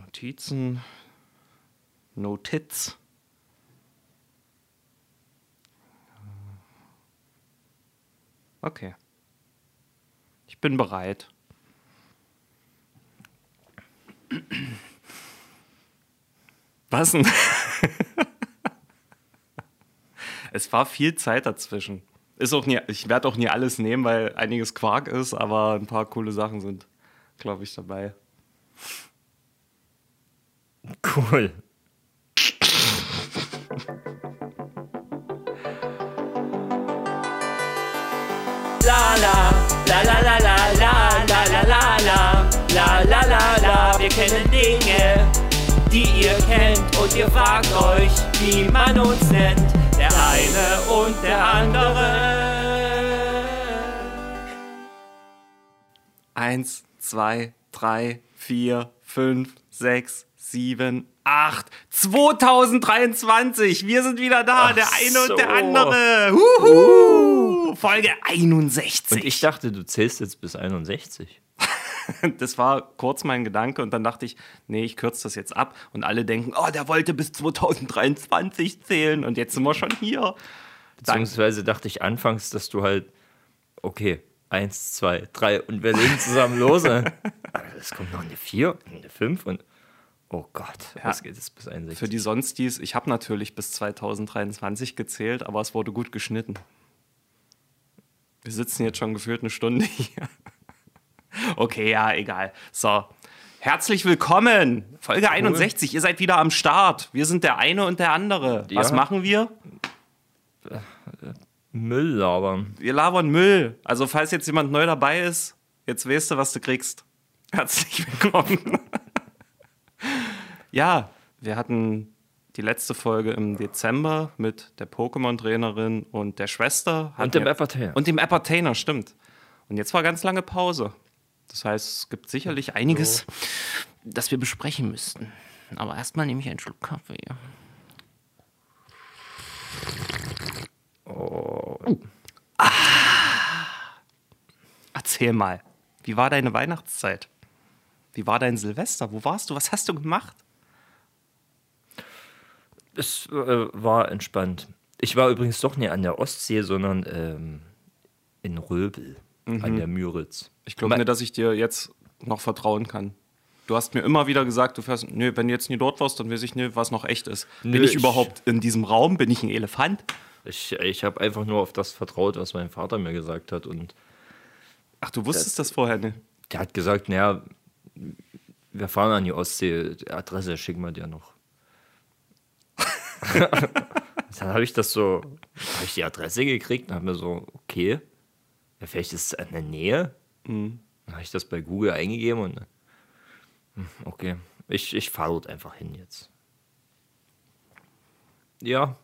Notizen. Notiz. Okay. Ich bin bereit. Was denn? es war viel Zeit dazwischen. Ist auch nie, ich werde auch nie alles nehmen, weil einiges Quark ist, aber ein paar coole Sachen sind, glaube ich, dabei. Cool. La la, la la la la la la la la la la la la la Wir kennen Dinge, die ihr kennt und ihr fragt euch, wie man uns nennt. Der eine und der andere. Eins, zwei, drei, vier, fünf, sechs, sieben, acht. 2023. Wir sind wieder da. Ach der eine so. und der andere. Huhu. Folge 61. Und ich dachte, du zählst jetzt bis 61. Das war kurz mein Gedanke und dann dachte ich, nee, ich kürze das jetzt ab. Und alle denken, oh, der wollte bis 2023 zählen und jetzt sind wir schon hier. Beziehungsweise dachte ich anfangs, dass du halt, okay, eins, zwei, drei und wir legen zusammen los. ne? Es kommt noch eine vier, eine fünf und oh Gott, was geht es bis 61? Für die Sonstis, ich habe natürlich bis 2023 gezählt, aber es wurde gut geschnitten. Wir sitzen jetzt schon gefühlt eine Stunde hier. Okay, ja, egal. So. Herzlich willkommen. Folge 61. Ihr seid wieder am Start. Wir sind der eine und der andere. Was Ja. machen wir? Müll labern. Wir labern Müll. Also, falls jetzt jemand neu dabei ist, jetzt weißt du, was du kriegst. Herzlich willkommen. Ja, wir hatten die letzte Folge im Dezember mit der Pokémon-Trainerin und der Schwester. Und dem Appertainer. Und dem Appertainer, stimmt. Und jetzt war ganz lange Pause. Das heißt, es gibt sicherlich einiges, das wir besprechen müssten. Aber erstmal nehme ich einen Schluck Kaffee. Erzähl mal, wie war deine Weihnachtszeit? Wie war dein Silvester? Wo warst du? Was hast du gemacht? Es äh, war entspannt. Ich war übrigens doch nicht an der Ostsee, sondern ähm, in Röbel an der Müritz. Ich glaube nicht, dass ich dir jetzt noch vertrauen kann. Du hast mir immer wieder gesagt, du fährst, nö, wenn du jetzt nie dort warst, dann weiß ich nicht, was noch echt ist. Bin Nö, ich ich- überhaupt in diesem Raum? Bin ich ein Elefant? Ich, ich habe einfach nur auf das vertraut, was mein Vater mir gesagt hat. Und Ach, du wusstest das vorher nicht. der hat gesagt, naja, wir fahren an die Ostsee, die Adresse schicken wir dir noch. dann habe ich das so, habe ich die Adresse gekriegt und habe mir so, okay, ja, vielleicht ist es in der Nähe. Dann habe ich das bei Google eingegeben und hm, okay, ich, ich fahre dort einfach hin jetzt. Ja,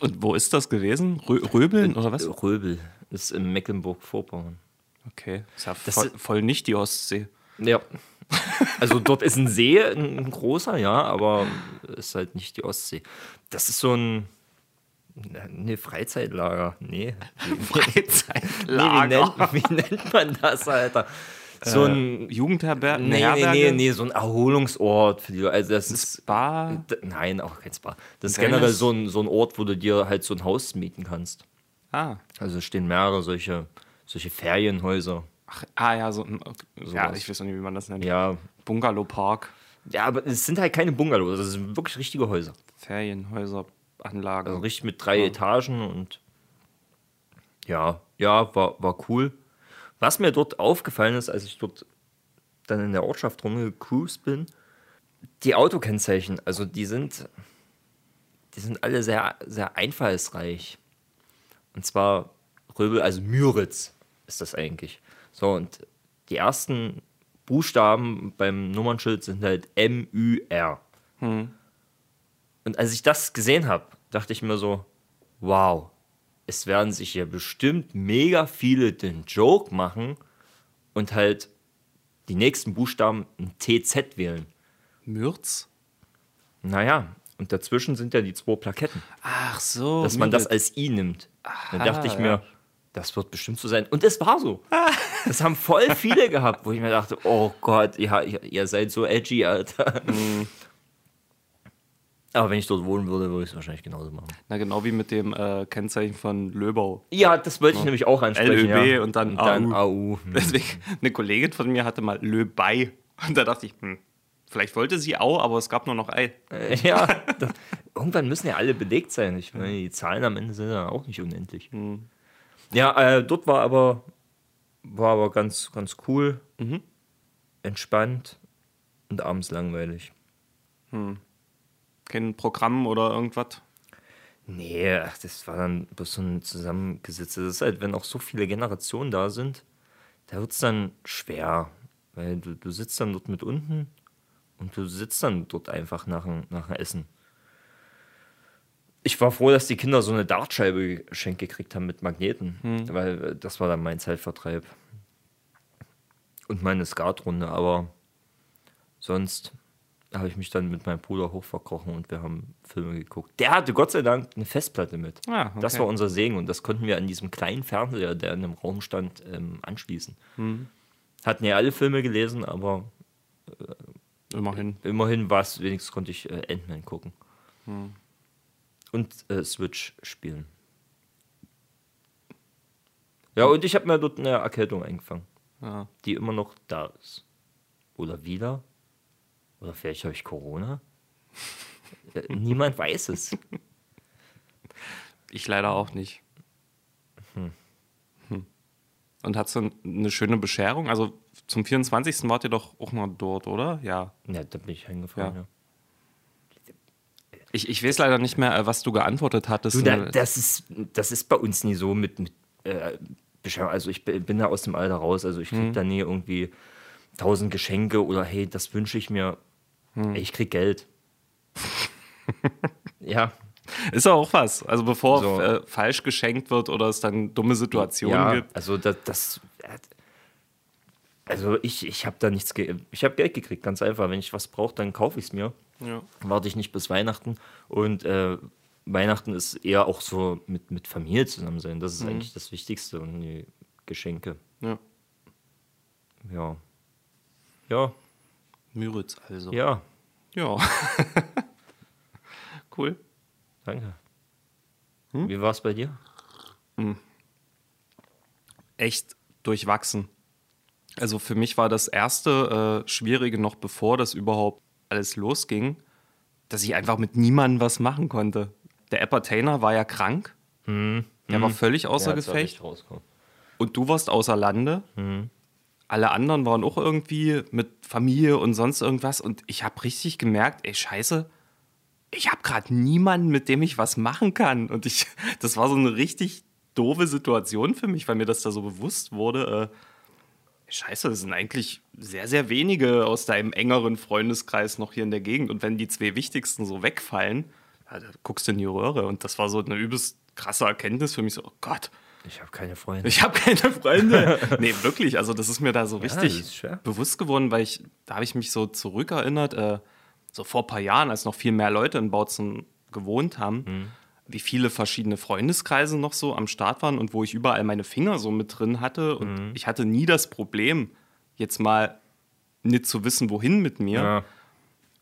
Und wo ist das gewesen? Rö Röbeln oder was? Röbel ist in Mecklenburg-Vorpommern. Okay, ist ja Das voll, ist- voll nicht die Ostsee. Ja. Also dort ist ein See, ein, ein großer, ja, aber ist halt nicht die Ostsee. Das ist so ein ne Freizeitlager. Nee. Nee, wie, Freizeitlager. nennt, wie nennt man das, Alter? So ein Jugendherberge? nee, nee, nee, nee, so ein Erholungsort für die Leute. Also das ist Spa? Nein, auch kein Spa. Das ist generell so ein, so ein Ort, wo du dir halt so ein Haus mieten kannst. Ah. Also stehen mehrere solche, solche Ferienhäuser. Ach, ah, ja, so, ein- ja, Sowas. ich weiß noch nicht, wie man das nennt. Ja, Bungalow Park, ja, aber es sind halt keine Bungalows, das sind wirklich richtige Häuser. Ferienhäuser, Anlage. Also richtig mit drei Etagen und ja, ja, war, war cool. Was mir dort aufgefallen ist, als ich dort dann in der Ortschaft rumgecruised bin, die Autokennzeichen, also die sind, die sind alle sehr, sehr einfallsreich. Und zwar Röbel, also Müritz ist das eigentlich. So, und die ersten Buchstaben beim Nummernschild sind halt M-Ü-R. Und als ich das gesehen habe, dachte ich mir so, wow, es werden sich hier bestimmt mega viele den Joke machen und halt die nächsten Buchstaben ein TZ wählen. Mürz? Naja, und dazwischen sind ja die zwei Plaketten, Ach so. dass man das als I nimmt. Dann Aha, dachte ich mir, ja. das wird bestimmt so sein. Und es war so. Das haben voll viele gehabt, wo ich mir dachte, oh Gott, ja, ihr, seid so edgy, Alter. Mhm. Aber wenn ich dort wohnen würde, würde ich es wahrscheinlich genauso machen. Na, genau wie mit dem äh, Kennzeichen von Löbau. Ja, das wollte ich nämlich auch ansprechen. LÖB ja. und dann dann AU. AU. Hm. Deswegen, eine Kollegin von mir hatte mal Löbei. Und da dachte ich, hm, vielleicht wollte sie Au, aber es gab nur noch Ei. Äh, Ja, das, irgendwann müssen ja alle belegt sein. Ich meine, die Zahlen am Ende sind ja auch nicht unendlich. Ja, äh, dort war aber, war aber ganz, ganz cool, entspannt und abends langweilig. Kein Programm oder irgendwas. Nee, ach, das war dann bloß so ein zusammengesetztes. Das ist halt, wenn auch so viele Generationen da sind, da wird es dann schwer. Weil du, du sitzt dann dort mit unten und du sitzt dann dort einfach nach dem Essen. Ich war froh, dass die Kinder so eine Dartscheibe geschenkt gekriegt haben mit Magneten, weil äh, das war dann mein Zeitvertreib. Und meine Skatrunde, aber sonst habe ich mich dann mit meinem Bruder hochverkrochen und wir haben Filme geguckt. Der hatte Gott sei Dank eine Festplatte mit. Ah, okay. Das war unser Segen und das konnten wir an diesem kleinen Fernseher, der in dem Raum stand, ähm, anschließen. Hatten ja alle Filme gelesen, aber Immerhin. immerhin war es, wenigstens konnte ich äh, Ant-Man gucken. Und äh, Switch spielen. Ja, und ich habe mir dort eine Erkältung eingefangen, Ja. die immer noch da ist. Oder wieder? Oder vielleicht habe ich Corona? Äh, Niemand weiß es. Ich leider auch nicht. Hm. Und hast du eine schöne Bescherung? Also zum 24. wart ihr doch auch mal dort, oder? Ja. Ja, da bin ich hingefahren, Ja. ja. Ich, ich weiß leider nicht mehr, äh, was du geantwortet hattest. Du, da, das, ist, das ist bei uns nie so mit, mit äh. Also ich bin da aus dem Alter raus. Also ich krieg da nie irgendwie tausend Geschenke oder hey, das wünsche ich mir. Ey, Ich krieg Geld. ja, Ist ja auch was. Also bevor So. äh, falsch geschenkt wird oder es dann dumme Situationen ja gibt. also das, das also ich, ich habe da nichts, ge ich habe Geld gekriegt, ganz einfach. Wenn ich was brauche, dann kaufe ich es mir. Ja. warte ich nicht bis Weihnachten. Und äh, Weihnachten ist eher auch so mit, mit Familie zusammen sein. Das ist eigentlich das Wichtigste und die Geschenke. ja. Ja. Ja, Müritz also. ja, Ja. cool. danke. Wie war es bei dir? echt durchwachsen. Also für mich war das erste äh, Schwierige noch bevor das überhaupt alles losging, dass ich einfach mit niemandem was machen konnte. Der Entertainer war ja krank. Der war völlig außer Ja, Gefecht. Und du warst außer Lande. Alle anderen waren auch irgendwie mit Familie und sonst irgendwas. Und ich habe richtig gemerkt, ey, scheiße, ich habe gerade niemanden, mit dem ich was machen kann. Und ich, das war so eine richtig doofe Situation für mich, weil mir das da so bewusst wurde. Äh, scheiße, das sind eigentlich sehr, sehr wenige aus deinem engeren Freundeskreis noch hier in der Gegend. Und wenn die zwei wichtigsten so wegfallen, ja, da guckst du in die Röhre. Und das war so eine übelst krasse Erkenntnis für mich. So, oh Gott, Ich habe keine Freunde. ich habe keine Freunde. nee, wirklich. Also, das ist mir da so richtig schwer. bewusst geworden, weil ich, da habe ich mich so zurückerinnert, äh, so vor ein paar Jahren, als noch viel mehr Leute in Bautzen gewohnt haben, Mhm. Wie viele verschiedene Freundeskreise noch so am Start waren und wo ich überall meine Finger so mit drin hatte. Und Mhm. ich hatte nie das Problem, jetzt mal nicht zu wissen, wohin mit mir. Ja.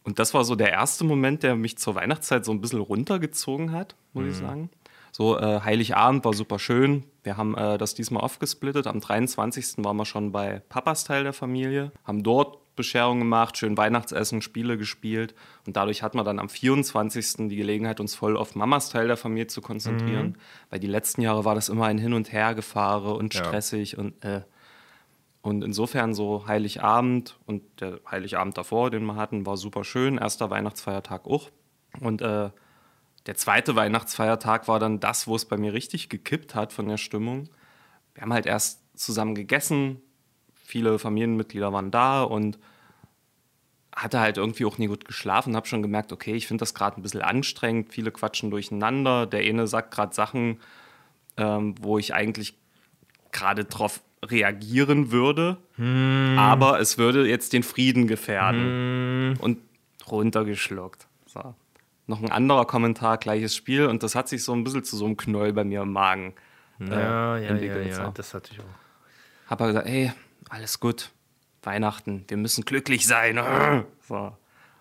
Und das war so der erste Moment, der mich zur Weihnachtszeit so ein bisschen runtergezogen hat, muss ich sagen. So, äh, Heiligabend war super schön. Wir haben äh, das diesmal aufgesplittet. Am 23. waren wir schon bei Papas Teil der Familie, haben dort Bescherung gemacht, schön Weihnachtsessen, Spiele gespielt. Und dadurch hatten wir dann am 24. die Gelegenheit, uns voll auf Mamas Teil der Familie zu konzentrieren. Weil die letzten Jahre war das immer ein Hin- und Hergefahre und Ja. stressig und äh, und insofern so Heiligabend und der Heiligabend davor, den wir hatten, war super schön. Erster Weihnachtsfeiertag auch. Und äh, der zweite Weihnachtsfeiertag war dann das, wo es bei mir richtig gekippt hat von der Stimmung. Wir haben halt erst zusammen gegessen, viele Familienmitglieder waren da und hatte halt irgendwie auch nie gut geschlafen, habe schon gemerkt, okay, ich finde das gerade ein bisschen anstrengend, viele quatschen durcheinander, der eine sagt gerade Sachen, ähm, wo ich eigentlich gerade drauf reagieren würde, aber es würde jetzt den Frieden gefährden. Und runtergeschluckt. So. Noch ein anderer Kommentar, gleiches Spiel, und das hat sich so ein bisschen zu so einem Knoll bei mir im Magen äh, Ja, ja, ja, ja, das hatte ich auch. habe gesagt, ey, alles gut, Weihnachten, wir müssen glücklich sein. So.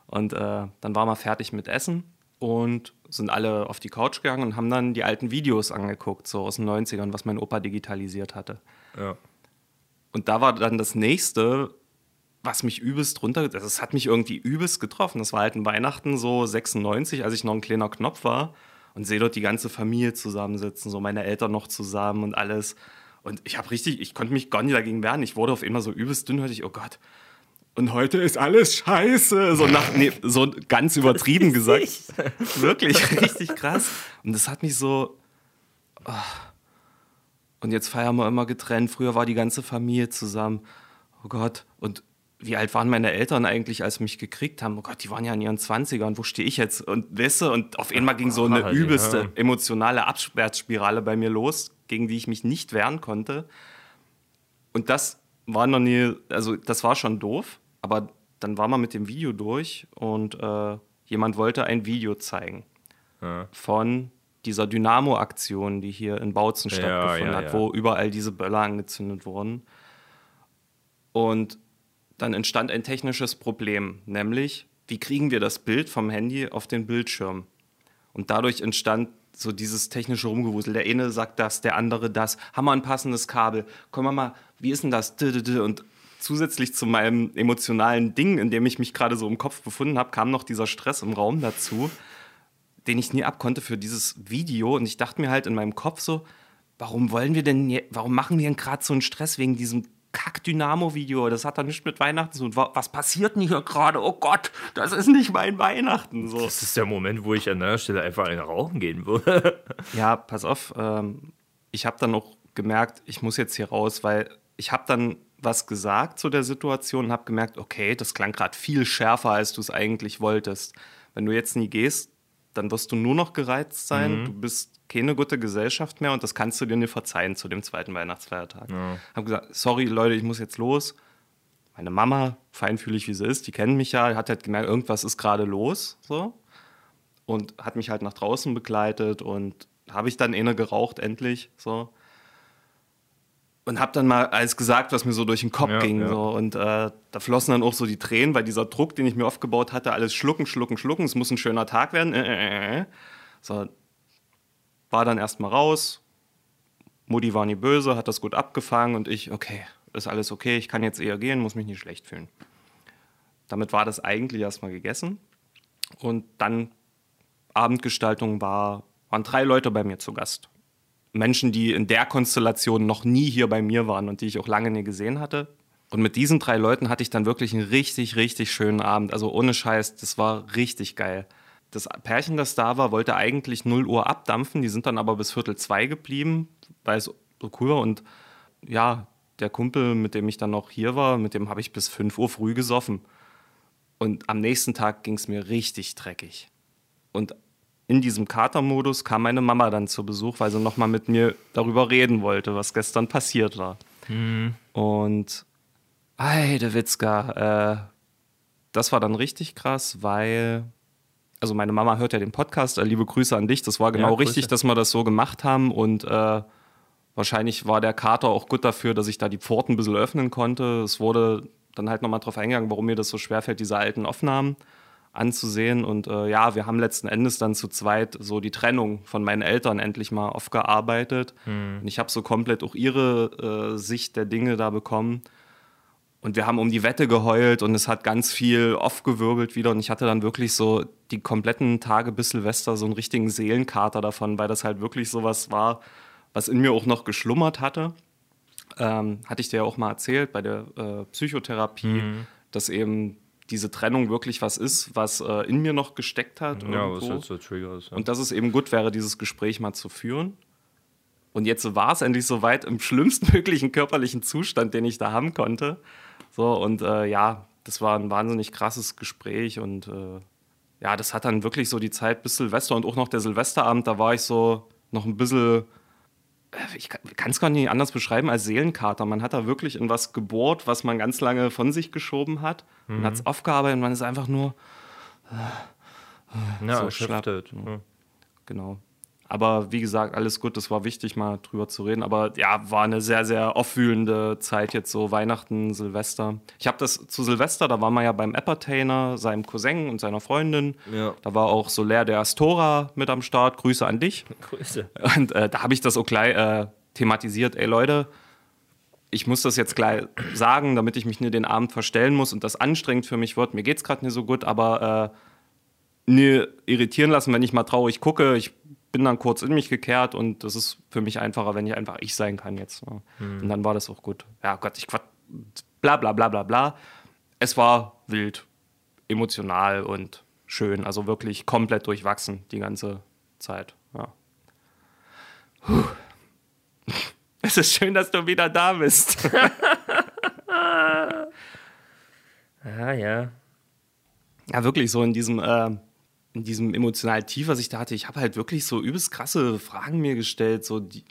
Und äh, dann waren wir fertig mit Essen und sind alle auf die Couch gegangen und haben dann die alten Videos angeguckt, so aus den 90ern, was mein Opa digitalisiert hatte. Ja. Und da war dann das nächste, was mich übelst runter, das hat mich irgendwie übelst getroffen. Das war halt ein Weihnachten so 96, als ich noch ein kleiner Knopf war und sehe dort die ganze Familie zusammensitzen, so meine Eltern noch zusammen und alles. Und ich habe richtig, ich konnte mich gar nicht dagegen wehren. Ich wurde auf einmal so übelst dünnhäutig, oh Gott. Und heute ist alles scheiße. So, nach, nee, so ganz übertrieben gesagt. Wirklich, richtig krass. Und das hat mich so. Oh. Und jetzt feiern wir immer getrennt. Früher war die ganze Familie zusammen. Oh Gott. Und wie alt waren meine Eltern eigentlich, als sie mich gekriegt haben? Oh Gott, die waren ja in ihren 20ern. Wo stehe ich jetzt? Und weißt du, und auf einmal ging so eine Ah, übelste ja. emotionale Abwärtsspirale bei mir los, gegen die ich mich nicht wehren konnte. Und das war noch nie, also das war schon doof, aber dann war man mit dem Video durch und äh, jemand wollte ein Video zeigen Ja. von dieser Dynamo-Aktion, die hier in Bautzen Ja, stattgefunden hat, wo überall diese Böller angezündet wurden. Und dann entstand ein technisches Problem, nämlich, wie kriegen wir das Bild vom Handy auf den Bildschirm? Und dadurch entstand so dieses technische Rumgewusel. Der eine sagt das, der andere das. Haben wir ein passendes Kabel? Komm mal, mal, wie ist denn das? Und zusätzlich zu meinem emotionalen Ding, in dem ich mich gerade so im Kopf befunden habe, kam noch dieser Stress im Raum dazu, den ich nie abkonnte für dieses Video. Und ich dachte mir halt in meinem Kopf so, warum wollen wir denn, warum machen wir denn gerade so einen Stress wegen diesem Kack-Dynamo-Video? Das hat doch nichts mit Weihnachten zu tun. Wa- Was passiert denn hier gerade? Oh Gott, das ist nicht mein Weihnachten. So. Das ist der Moment, wo ich an der Stelle einfach eine rauchen gehen würde. Ja, pass auf. Ähm, ich habe dann auch gemerkt, ich muss jetzt hier raus, weil ich habe dann was gesagt zu der Situation und habe gemerkt, okay, das klang gerade viel schärfer, als du es eigentlich wolltest. Wenn du jetzt nie gehst, dann wirst du nur noch gereizt sein. Du bist keine gute Gesellschaft mehr und das kannst du dir nicht verzeihen zu dem zweiten Weihnachtsfeiertag. Ja. Habe gesagt, sorry Leute, ich muss jetzt los. Meine Mama, feinfühlig wie sie ist, die kennt mich ja, hat halt gemerkt, irgendwas ist gerade los. So und hat mich halt nach draußen begleitet und habe ich dann eine geraucht endlich so und habe dann mal alles gesagt, was mir so durch den Kopf Ja, ging ja. so und äh, da flossen dann auch so die Tränen, weil dieser Druck, den ich mir aufgebaut hatte, alles schlucken, schlucken, schlucken, es muss ein schöner Tag werden. Äh, äh, äh. So war dann erstmal raus. Mutti war nie böse, hat das gut abgefangen und ich, okay, ist alles okay, ich kann jetzt eher gehen, muss mich nicht schlecht fühlen. Damit war das eigentlich erstmal gegessen. Und dann Abendgestaltung war, waren drei Leute bei mir zu Gast. Menschen, die in der Konstellation noch nie hier bei mir waren und die ich auch lange nie gesehen hatte. Und mit diesen drei Leuten hatte ich dann wirklich einen richtig, richtig schönen Abend. Also ohne Scheiß, das war richtig geil. Das Pärchen, das da war, wollte eigentlich 0 Uhr abdampfen. Die sind dann aber bis Viertel zwei geblieben, weil es so cool war. Und ja, der Kumpel, mit dem ich dann noch hier war, mit dem habe ich bis 5 Uhr früh gesoffen. Und am nächsten Tag ging es mir richtig dreckig. Und in diesem Katermodus kam meine Mama dann zu Besuch, weil sie nochmal mit mir darüber reden wollte, was gestern passiert war. Und Heidewitzka, äh, das war dann richtig krass, weil, also meine Mama hört ja den Podcast, äh, liebe Grüße an dich, das war genau Grüße. richtig, dass wir das so gemacht haben und äh, wahrscheinlich war der Kater auch gut dafür, dass ich da die Pforten ein bisschen öffnen konnte. Es wurde dann halt nochmal drauf eingegangen, warum mir das so schwerfällt, diese alten Aufnahmen anzusehen. Und äh, ja, wir haben letzten Endes dann zu zweit so die Trennung von meinen Eltern endlich mal aufgearbeitet. Und ich habe so komplett auch ihre äh, Sicht der Dinge da bekommen. Und wir haben um die Wette geheult und es hat ganz viel aufgewirbelt wieder. Und ich hatte dann wirklich so die kompletten Tage bis Silvester so einen richtigen Seelenkater davon, weil das halt wirklich so was war, was in mir auch noch geschlummert hatte. Ähm, hatte ich dir ja auch mal erzählt bei der äh, Psychotherapie, dass eben diese Trennung wirklich was ist, was äh, in mir noch gesteckt hat. Ja, was irgendwo. jetzt der Trigger ist. Ja. Und dass es eben gut wäre, dieses Gespräch mal zu führen. Und jetzt war es endlich soweit im schlimmstmöglichen körperlichen Zustand, den ich da haben konnte. So, und äh, ja, das war ein wahnsinnig krasses Gespräch und äh, ja, das hat dann wirklich so die Zeit bis Silvester und auch noch der Silvesterabend, da war ich so noch ein bisschen, äh, ich kann es gar nicht anders beschreiben als Seelenkater. Man hat da wirklich in was gebohrt, was man ganz lange von sich geschoben hat. Man hat es aufgearbeitet und man ist einfach nur, ja, so schlapp. halt. Ja. genau. Aber wie gesagt, alles gut, das war wichtig, mal drüber zu reden. Aber ja, war eine sehr, sehr aufwühlende Zeit jetzt so Weihnachten, Silvester. Ich habe das zu Silvester, da war man ja beim Appertainer, seinem Cousin und seiner Freundin. Ja. Da war auch Soler der Astora mit am Start. Grüße an dich. Grüße. Und äh, da habe ich das auch gleich äh, thematisiert. Ey Leute, ich muss das jetzt gleich sagen, damit ich mich nicht den Abend verstellen muss und das anstrengend für mich wird. Mir geht es gerade nicht so gut, aber äh, nie irritieren lassen, wenn ich mal traurig gucke. Ich bin dann kurz in mich gekehrt und das ist für mich einfacher, wenn ich einfach ich sein kann jetzt. Ne? Und dann war das auch gut. Ja Gott, ich quat bla bla bla bla bla. Es war wild, emotional und schön. Also wirklich komplett durchwachsen die ganze Zeit. Ja. Puh. Es ist schön, dass du wieder da bist. Ah, ja. Ja, wirklich so in diesem, äh, in diesem emotionalen Tief, was ich da hatte. Ich habe halt wirklich so übelst krasse Fragen mir gestellt. So die,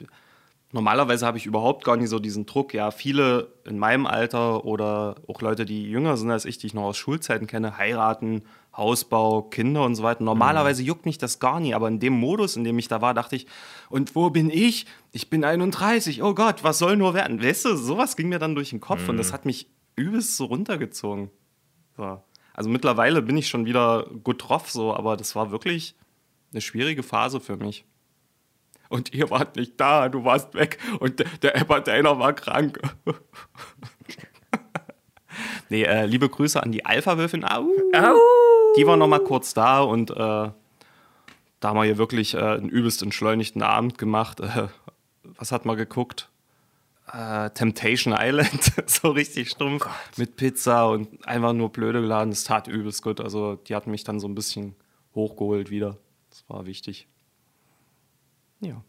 normalerweise habe ich überhaupt gar nicht so diesen Druck. Ja, viele in meinem Alter oder auch Leute, die jünger sind als ich, die ich noch aus Schulzeiten kenne, heiraten, Hausbau, Kinder und so weiter. Normalerweise juckt mich das gar nie, aber in dem Modus, in dem ich da war, dachte ich, und wo bin ich? Ich bin 31, oh Gott, was soll nur werden? Weißt du, sowas ging mir dann durch den Kopf und das hat mich übelst so runtergezogen. So. Also mittlerweile bin ich schon wieder gut drauf, so, aber das war wirklich eine schwierige Phase für mich. Und ihr wart nicht da, du warst weg und der, der Entertainer war krank. nee, äh, liebe Grüße an die Alpha-Wölfin. Au! Die war noch mal kurz da und äh, da haben wir hier wirklich äh, einen übelst entschleunigten Abend gemacht. Was hat man geguckt? Äh, Temptation Island, so richtig stumpf, mit Pizza und einfach nur blöde geladen. Das tat übelst gut. Also die hatten mich dann so ein bisschen hochgeholt wieder. Das war wichtig. Ja.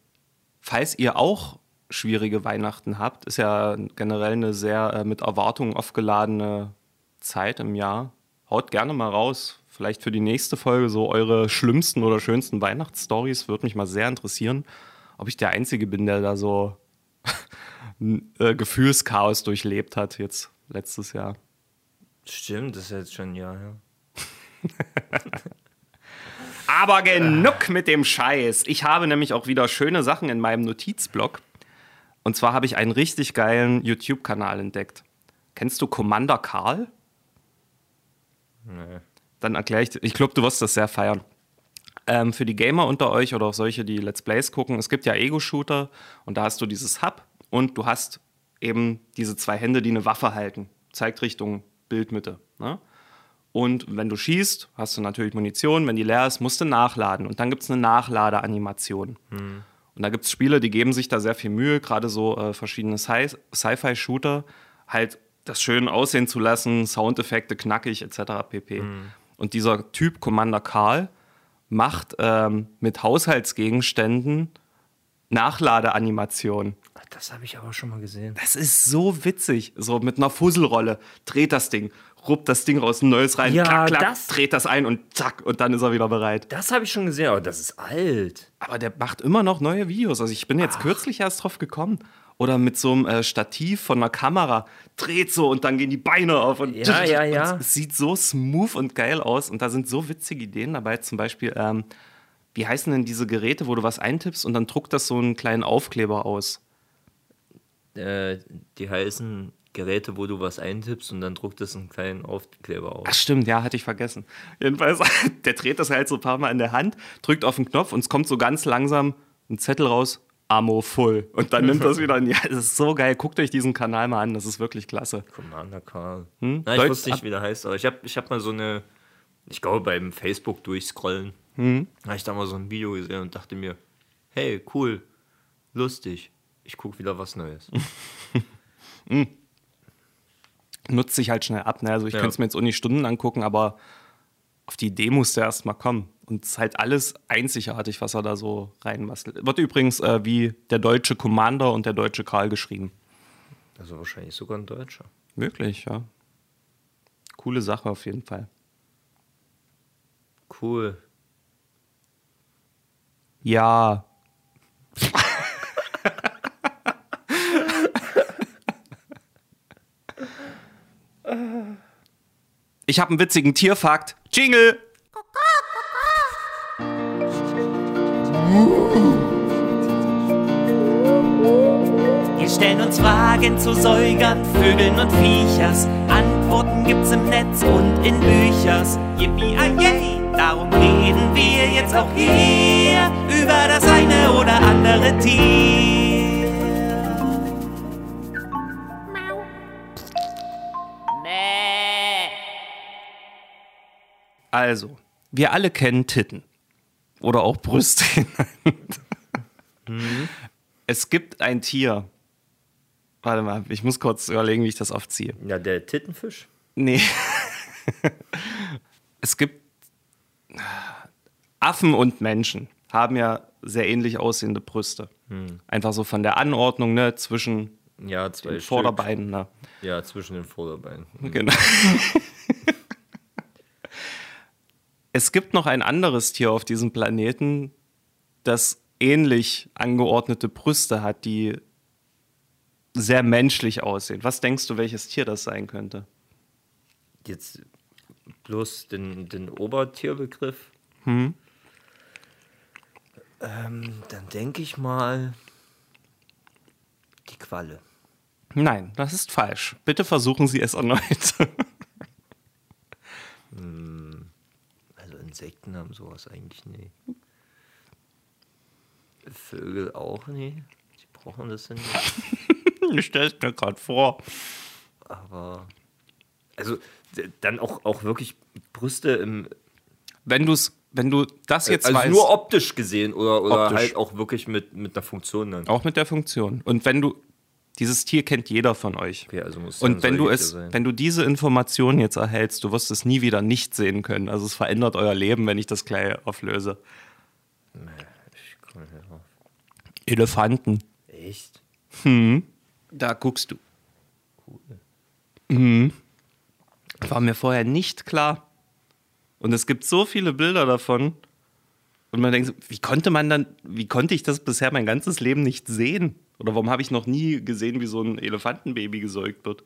Falls ihr auch schwierige Weihnachten habt, ist ja generell eine sehr äh, mit Erwartungen aufgeladene Zeit im Jahr. Haut gerne mal raus. Vielleicht für die nächste Folge so eure schlimmsten oder schönsten Weihnachtsstories. Würde mich mal sehr interessieren, ob ich der Einzige bin, der da so äh, Gefühlschaos durchlebt hat jetzt letztes Jahr. Stimmt, das ist jetzt schon ein Jahr her. Aber genug mit dem Scheiß. Ich habe nämlich auch wieder schöne Sachen in meinem Notizblock. Und zwar habe ich einen richtig geilen YouTube-Kanal entdeckt. Kennst du Commander Karl? Nee. Dann erkläre ich dir. Ich glaube, du wirst das sehr feiern. Ähm, für die Gamer unter euch oder auch solche, die Let's Plays gucken, es gibt ja Ego-Shooter und da hast du dieses Hub und du hast eben diese zwei Hände, die eine Waffe halten. Zeigt Richtung Bildmitte. Ne? Und wenn du schießt, hast du natürlich Munition. Wenn die leer ist, musst du nachladen. Und dann gibt es eine Nachladeanimation. Und da gibt es Spiele, die geben sich da sehr viel Mühe, gerade so äh, verschiedene Sci- Sci-Fi-Shooter, halt das schön aussehen zu lassen, Soundeffekte knackig etc. pp. Und dieser Typ, Commander Karl, macht ähm, mit Haushaltsgegenständen Nachladeanimationen. Ach, Das habe ich aber schon mal gesehen. Das ist so witzig. So mit einer Fusselrolle dreht das Ding, ruppt das Ding raus, ein neues rein, Ja, klack, klack, das- dreht das ein und zack, und dann ist er wieder bereit. Das habe ich schon gesehen, aber das ist alt. Aber der macht immer noch neue Videos. Also ich bin jetzt kürzlich erst drauf gekommen. Oder mit so einem äh, Stativ von einer Kamera dreht so und dann gehen die Beine auf und, Ja, ja, ja. es sieht so smooth und geil aus und da sind so witzige Ideen dabei. Zum Beispiel, ähm, wie heißen denn diese Geräte, wo du was eintippst und dann druckt das so einen kleinen Aufkleber aus? Äh, die heißen Geräte, wo du was eintippst und dann druckt es einen kleinen Aufkleber aus. Ach stimmt, ja, hatte ich vergessen. Jedenfalls, der dreht das halt so ein paar Mal in der Hand, drückt auf den Knopf und es kommt so ganz langsam ein Zettel raus, Ammo full. Und dann nimmt das wieder in die Hand. Das ist so geil. Guckt euch diesen Kanal mal an, das ist wirklich klasse. Commander Karl. Hm? Na, ich Deutsch- wusste nicht, wie der heißt, aber ich habe ich hab mal so eine, ich glaube beim Facebook durchscrollen, Hm? habe ich da mal so ein Video gesehen und dachte mir, hey, cool, lustig, ich gucke wieder was Neues. Nutzt sich halt schnell ab. Ne? Also ich Ja. könnte es mir jetzt auch nicht Stunden angucken, aber auf die Idee musste erst mal kommen. Und es ist halt alles einzigartig, was er da so reinbastelt. Wird übrigens äh, wie der deutsche Commander und der deutsche Karl geschrieben. Also wahrscheinlich sogar ein Deutscher. Wirklich, ja. Coole Sache auf jeden Fall. Cool. Ja. Ich habe einen witzigen Tierfakt. Jingle! Wir stellen uns Fragen zu Säugern, Vögeln und Viechers. Antworten gibt's im Netz und in Büchers. Yippie, yay, darum reden wir jetzt auch hier über das eine oder andere Tier. Also, wir alle kennen Titten. Oder auch Brüste. Es gibt ein Tier. Warte mal, ich muss kurz überlegen, wie ich das aufziehe. Ja, der Tittenfisch. Nee. es gibt Affen und Menschen haben ja sehr ähnlich aussehende Brüste. Einfach so von der Anordnung, ne, zwischen Ja, den. Vorderbeinen, ne. Ja, zwischen den Vorderbeinen. Genau. es gibt noch ein anderes Tier auf diesem Planeten, das ähnlich angeordnete Brüste hat, die sehr menschlich aussehen. Was denkst du, welches Tier das sein könnte? Jetzt bloß den, den Obertierbegriff. Hm? Ähm, dann denke ich mal die Qualle. Nein, das ist falsch. Bitte versuchen Sie es erneut. Also Insekten haben sowas eigentlich nie. Vögel auch nie. Die brauchen das ja nicht. ich stell's mir gerade vor. Aber. Also dann auch, auch wirklich Brüste im. Wenn du's, wenn du das jetzt also weißt, nur optisch gesehen oder, oder Optisch. halt auch wirklich mit, mit einer Funktion dann. auch mit der Funktion. Und wenn du dieses Tier kennt jeder von euch. Okay, also muss Und wenn du es, sein. wenn du diese Information jetzt erhältst, du wirst es nie wieder nicht sehen können. Also es verändert euer Leben, wenn ich das gleich auflöse. Ich komm nicht drauf. Elefanten. Echt? Da guckst du. Mhm. War mir vorher nicht klar. Und es gibt so viele Bilder davon. Und man denkt, so, wie konnte man dann, wie konnte ich das bisher mein ganzes Leben nicht sehen? Oder warum habe ich noch nie gesehen, wie so ein Elefantenbaby gesäugt wird?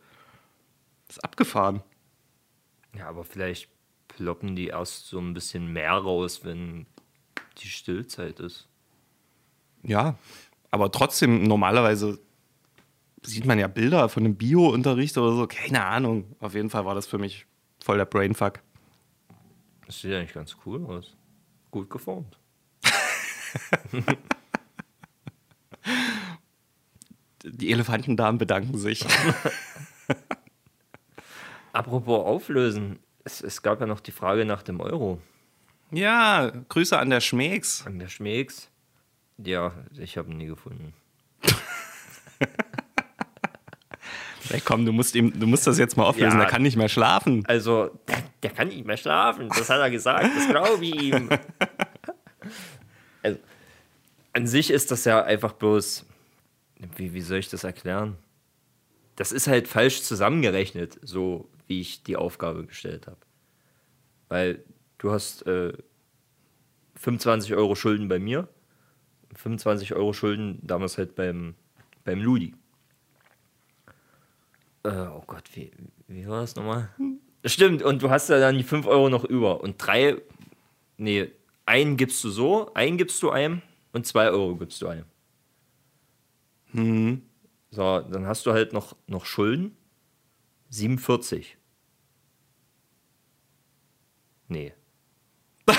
Das ist abgefahren. Ja, aber vielleicht ploppen die erst so ein bisschen mehr raus, wenn die Stillzeit ist. Ja, aber trotzdem, normalerweise sieht man ja Bilder von einem Bio-Unterricht oder so. Keine Ahnung. Auf jeden Fall war das für mich voll der Brainfuck. Das sieht eigentlich ganz cool aus. Gut geformt. Die Elefantendamen bedanken sich. Apropos auflösen, es, es gab ja noch die Frage nach dem Euro. ja, Grüße an der Schmeeks. An der Schmeeks. Ja, ich habe ihn nie gefunden. Ey, komm, du musst, ihm, du musst das jetzt mal auflösen. Ja. Der kann nicht mehr schlafen. Also, der, der kann nicht mehr schlafen. Das hat er gesagt. Das glaube ich ihm. Also, an sich ist das ja einfach bloß. Wie, wie soll ich das erklären? Das ist halt falsch zusammengerechnet, so wie ich die Aufgabe gestellt habe. Weil du hast äh, 25 Euro Schulden bei mir, 25 Euro Schulden damals halt beim, beim Ludi. Äh, oh Gott, wie, wie war das nochmal? Stimmt, und du hast ja dann die 5 Euro noch über. Und drei, nee, einen gibst du so, einen gibst du einem und 2 Euro gibst du einem. So, dann hast du halt noch, noch Schulden. 47. Nee.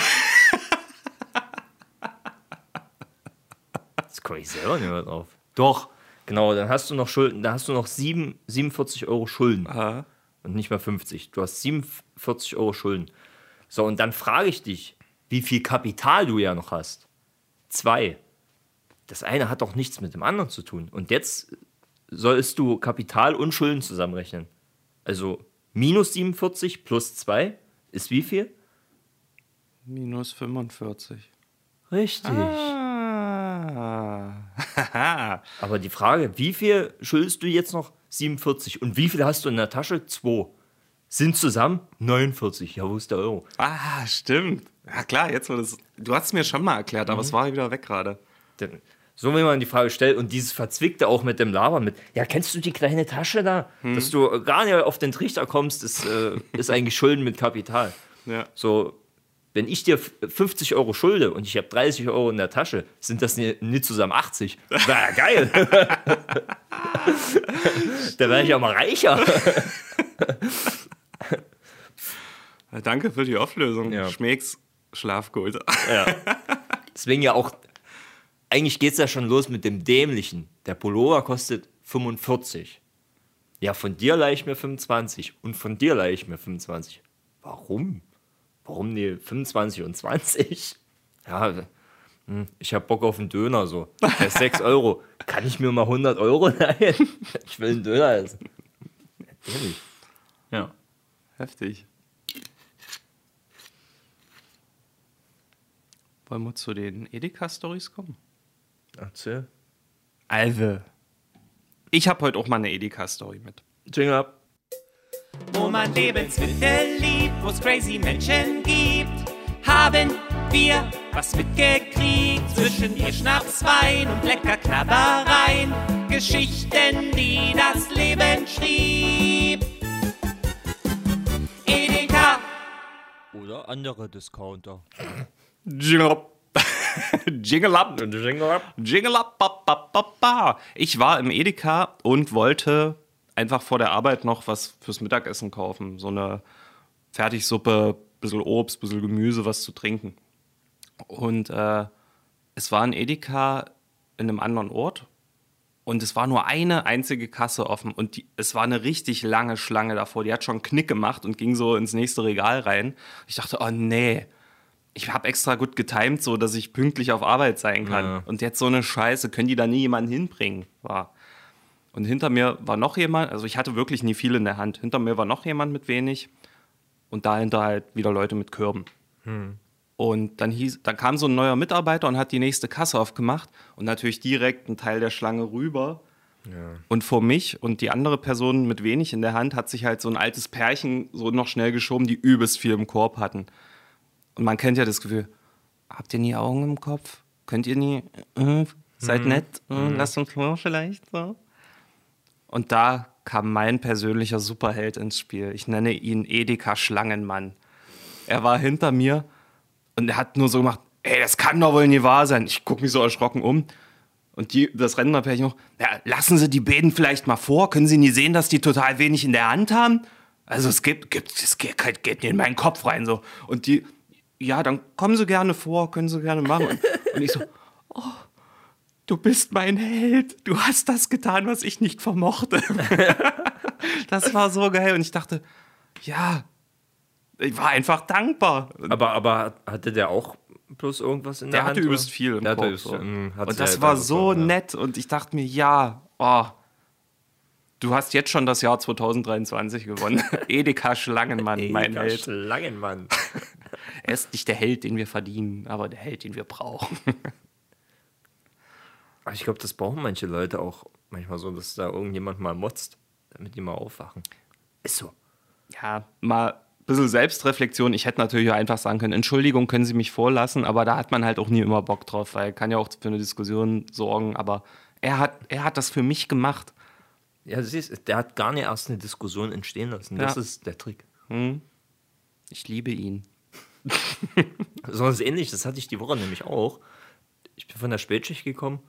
Jetzt komme ich selber nicht mehr drauf. Doch, genau, dann hast du noch Schulden, da hast du noch sieben, 47 Euro Schulden Aha. und nicht mehr 50. Du hast 47 Euro Schulden. So, und dann frage ich dich, wie viel Kapital du ja noch hast. Zwei. Das eine hat doch nichts mit dem anderen zu tun. Und jetzt sollst du Kapital und Schulden zusammenrechnen. Also minus 47 plus 2 ist wie viel? Minus 45. Richtig. Ah. Aber die Frage, wie viel schuldest du jetzt noch? 47. Und wie viel hast du in der Tasche? 2. Sind zusammen 49. Ja, wo ist der Euro? ah, stimmt. Ja klar, jetzt war das. Du hast es mir schon mal erklärt, aber es war wieder weg gerade. So, wenn man die Frage stellt und dieses Verzwickte auch mit dem Labern mit, ja, kennst du die kleine Tasche da? Dass du gar nicht auf den Trichter kommst, ist, äh, ist eigentlich Schulden mit Kapital. Ja. So, wenn ich dir f- 50 Euro schulde und ich habe 30 Euro in der Tasche, sind das nie, nie zusammen 80. Wäre ja geil. da wäre ich ja mal reicher. Danke für die Auflösung. Ja. Schmecks Schlafgut. Ja. Deswegen ja auch, eigentlich geht es ja schon los mit dem Dämlichen. Der Pullover kostet 45. Ja, von dir leihe ich mir 25 und von dir leihe ich mir 25. Warum? Warum die 25 und 20? Ja, hm, ich habe Bock auf einen Döner so. Der ist 6 Euro. Kann ich mir mal 100 Euro leihen? Ich will einen Döner essen. Ja, dämlich. Ja. Heftig. Wollen wir zu den Edeka-Stories kommen? Erzähl. Also. Ich habe heute auch mal eine Edeka-Story mit. Jingle ab. wo man Lebensmittel liebt, wo es crazy Menschen gibt, haben wir was mitgekriegt zwischen ihr Schnaps, Wein und lecker Knabbereien. Geschichten, die das Leben schrieb. Edeka, Oder andere Discounter. Jingle up. Jingle up. Jingle ab. Jingle up. Ba, ba, ba, ba. Ich war im Edeka und wollte einfach vor der Arbeit noch was fürs Mittagessen kaufen. So eine Fertigsuppe, bisschen Obst, bisschen Gemüse, was zu trinken. Und äh, es war ein Edeka in einem anderen Ort. Und es war nur eine einzige Kasse offen. Und die, es war eine richtig lange Schlange davor. Die hat schon einen Knick gemacht und ging so ins nächste Regal rein. Ich dachte, oh nee. Ich habe extra gut getimt, so dass ich pünktlich auf Arbeit sein kann. Ja. Und jetzt so eine Scheiße, können die da nie jemanden hinbringen? War. Und hinter mir war noch jemand, also ich hatte wirklich nie viel in der Hand. Hinter mir war noch jemand mit wenig und dahinter halt wieder Leute mit Kürben. Und dann, hieß, dann kam so ein neuer Mitarbeiter und hat die nächste Kasse aufgemacht und natürlich direkt einen Teil der Schlange rüber. Und vor mich und die andere Person mit wenig in der Hand hat sich halt so ein altes Pärchen so noch schnell geschoben, die übelst viel im Korb hatten. Und man kennt ja das Gefühl, habt ihr nie Augen im Kopf? Könnt ihr nie, äh, seid nett, äh, lasst uns vor vielleicht so. Und da kam mein persönlicher Superheld ins Spiel. Ich nenne ihn Edeka Schlangenmann. Er war hinter mir und er hat nur so gemacht, ey, das kann doch wohl nie wahr sein. Ich gucke mich so erschrocken um. Und die, das Rentnerpärchen noch, ja, lassen Sie die Bäden vielleicht mal vor. Können Sie nie sehen, dass die total wenig in der Hand haben? Also es gibt, gibt es geht, geht nicht in meinen Kopf rein so. Und die, ja, dann kommen Sie gerne vor, können Sie gerne machen. Und, und ich so, oh, du bist mein Held. Du hast das getan, was ich nicht vermochte. das war so geil. Und ich dachte, ja, ich war einfach dankbar. Aber, aber hatte der auch bloß irgendwas in der, Der Hand? hatte übelst viel im Der übelst So. viel. Hm, Und das halt war so ja. nett. Und ich dachte mir, ja, oh, du hast jetzt schon das Jahr 2023 gewonnen. Edeka Schlangenmann, mein Edeka Held. Schlangenmann. Er ist nicht der Held, den wir verdienen, aber der Held, den wir brauchen. Aber ich glaube, das brauchen manche Leute auch manchmal so, dass da irgendjemand mal motzt, damit die mal aufwachen. Ist so. ja, mal ein bisschen Selbstreflexion. Ich hätte natürlich auch einfach sagen können, Entschuldigung, können Sie mich vorlassen, aber da hat man halt auch nie immer Bock drauf, weil kann ja auch für eine Diskussion sorgen, aber er hat, er hat das für mich gemacht. Ja, du siehst, der hat gar nicht erst eine Diskussion entstehen lassen. Das Ja. ist der Trick. Ich liebe ihn. So was ähnliches, das hatte ich die Woche nämlich auch. Ich bin von der Spätschicht gekommen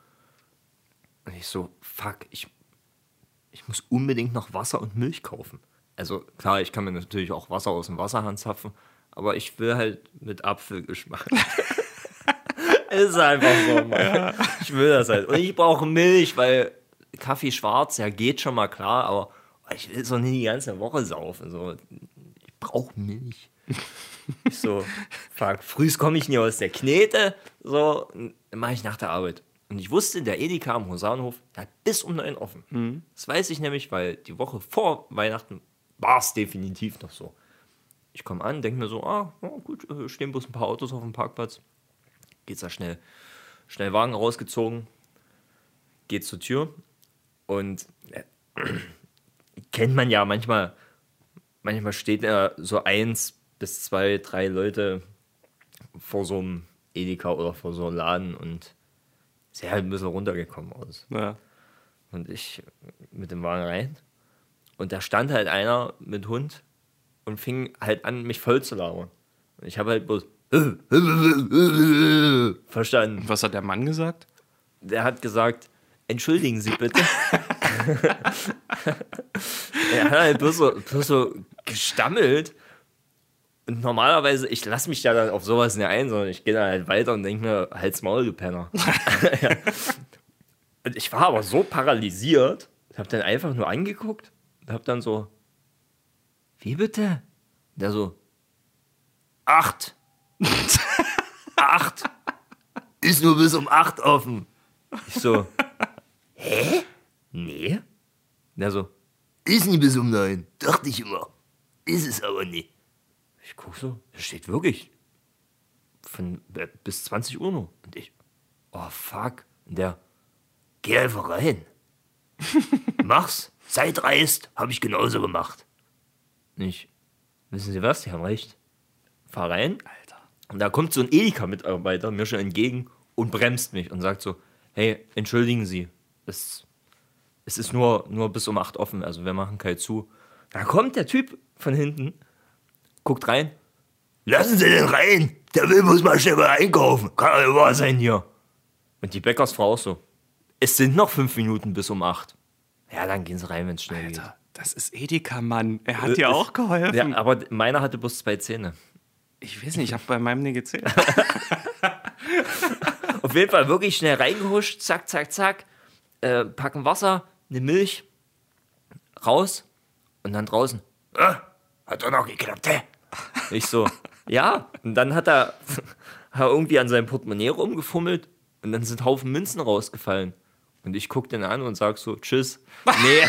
und ich so, fuck, ich, ich muss unbedingt noch Wasser und Milch kaufen. Also klar, ich kann mir natürlich auch Wasser aus dem Wasserhahn zapfen, aber ich will halt mit Apfelgeschmack. ist einfach so, Mann. Ich will das halt. Und ich brauche Milch, weil Kaffee schwarz, ja geht schon mal klar, aber ich will so nicht die ganze Woche saufen. So. Ich brauche Milch. Ich so, fuck, frühs komme ich nie aus der Knete, so, mache ich nach der Arbeit. Und ich wusste, der Edeka am Hosanhof, hat bis um neun offen. Das weiß ich nämlich, weil die Woche vor Weihnachten war es definitiv noch so. Ich komme an, denke mir so, ah, ja, gut, äh, stehen bloß ein paar Autos auf dem Parkplatz. Geht's da schnell, schnell Wagen rausgezogen, geht zur Tür und äh, kennt man ja manchmal, manchmal steht da so eins bis zwei, drei Leute vor so einem Edeka oder vor so einem Laden und ist halt ein bisschen runtergekommen aus. Ja. Und ich mit dem Wagen rein. Und da stand halt einer mit Hund und fing halt an, mich voll zu labern. Und ich habe halt bloß verstanden. Was hat der Mann gesagt? Der hat gesagt, entschuldigen Sie bitte. er hat halt bloß so, bloß so gestammelt. Und normalerweise, ich lasse mich ja dann auf sowas nicht ein, sondern ich gehe dann halt weiter und denke mir, halt's Maul, du Penner. Ja. Und ich war aber so paralysiert, habe dann einfach nur angeguckt und habe dann so, wie bitte? Der so, acht. acht. Ist nur bis um acht offen. Ich so, hä? Nee. Der so, ist nie bis um neun. Dachte ich immer. Ist es aber nicht. Ich guck so, da steht wirklich von äh, bis 20 Uhr nur. Und ich, oh fuck. Und der, geh einfach rein. Mach's. Sei dreist. Hab ich genauso gemacht. Nicht. Wissen Sie was? Die haben recht. Fahr rein. Alter. Und da kommt so ein Edeka-Mitarbeiter mir schon entgegen und bremst mich und sagt so: Hey, entschuldigen Sie, es, es ist nur, nur bis um 8 offen, also wir machen kein zu. Da kommt der Typ von hinten, guckt rein. Lassen Sie den rein! Der will muss mal schnell mal einkaufen. Kann ja wahr sein hier. Und die Bäckersfrau auch so: Es sind noch fünf Minuten bis um 8. Ja, dann gehen Sie rein, wenn es schnell Alter, das ist Edeka, Mann. Er hat dir auch geholfen. geht. Ja, aber meiner hatte bloß zwei Zähne. Ich weiß nicht, ich habe bei meinem nie gezählt. Auf jeden Fall wirklich schnell reingehuscht, zack, zack, zack. Äh, packen Wasser, eine Milch, raus und dann draußen. Äh, hat doch noch geklappt, hä? Ich so, ja. Und dann hat er, hat er irgendwie an seinem Portemonnaie rumgefummelt und dann sind Haufen Münzen rausgefallen. Und ich guck den an und sag so, tschüss. Nee.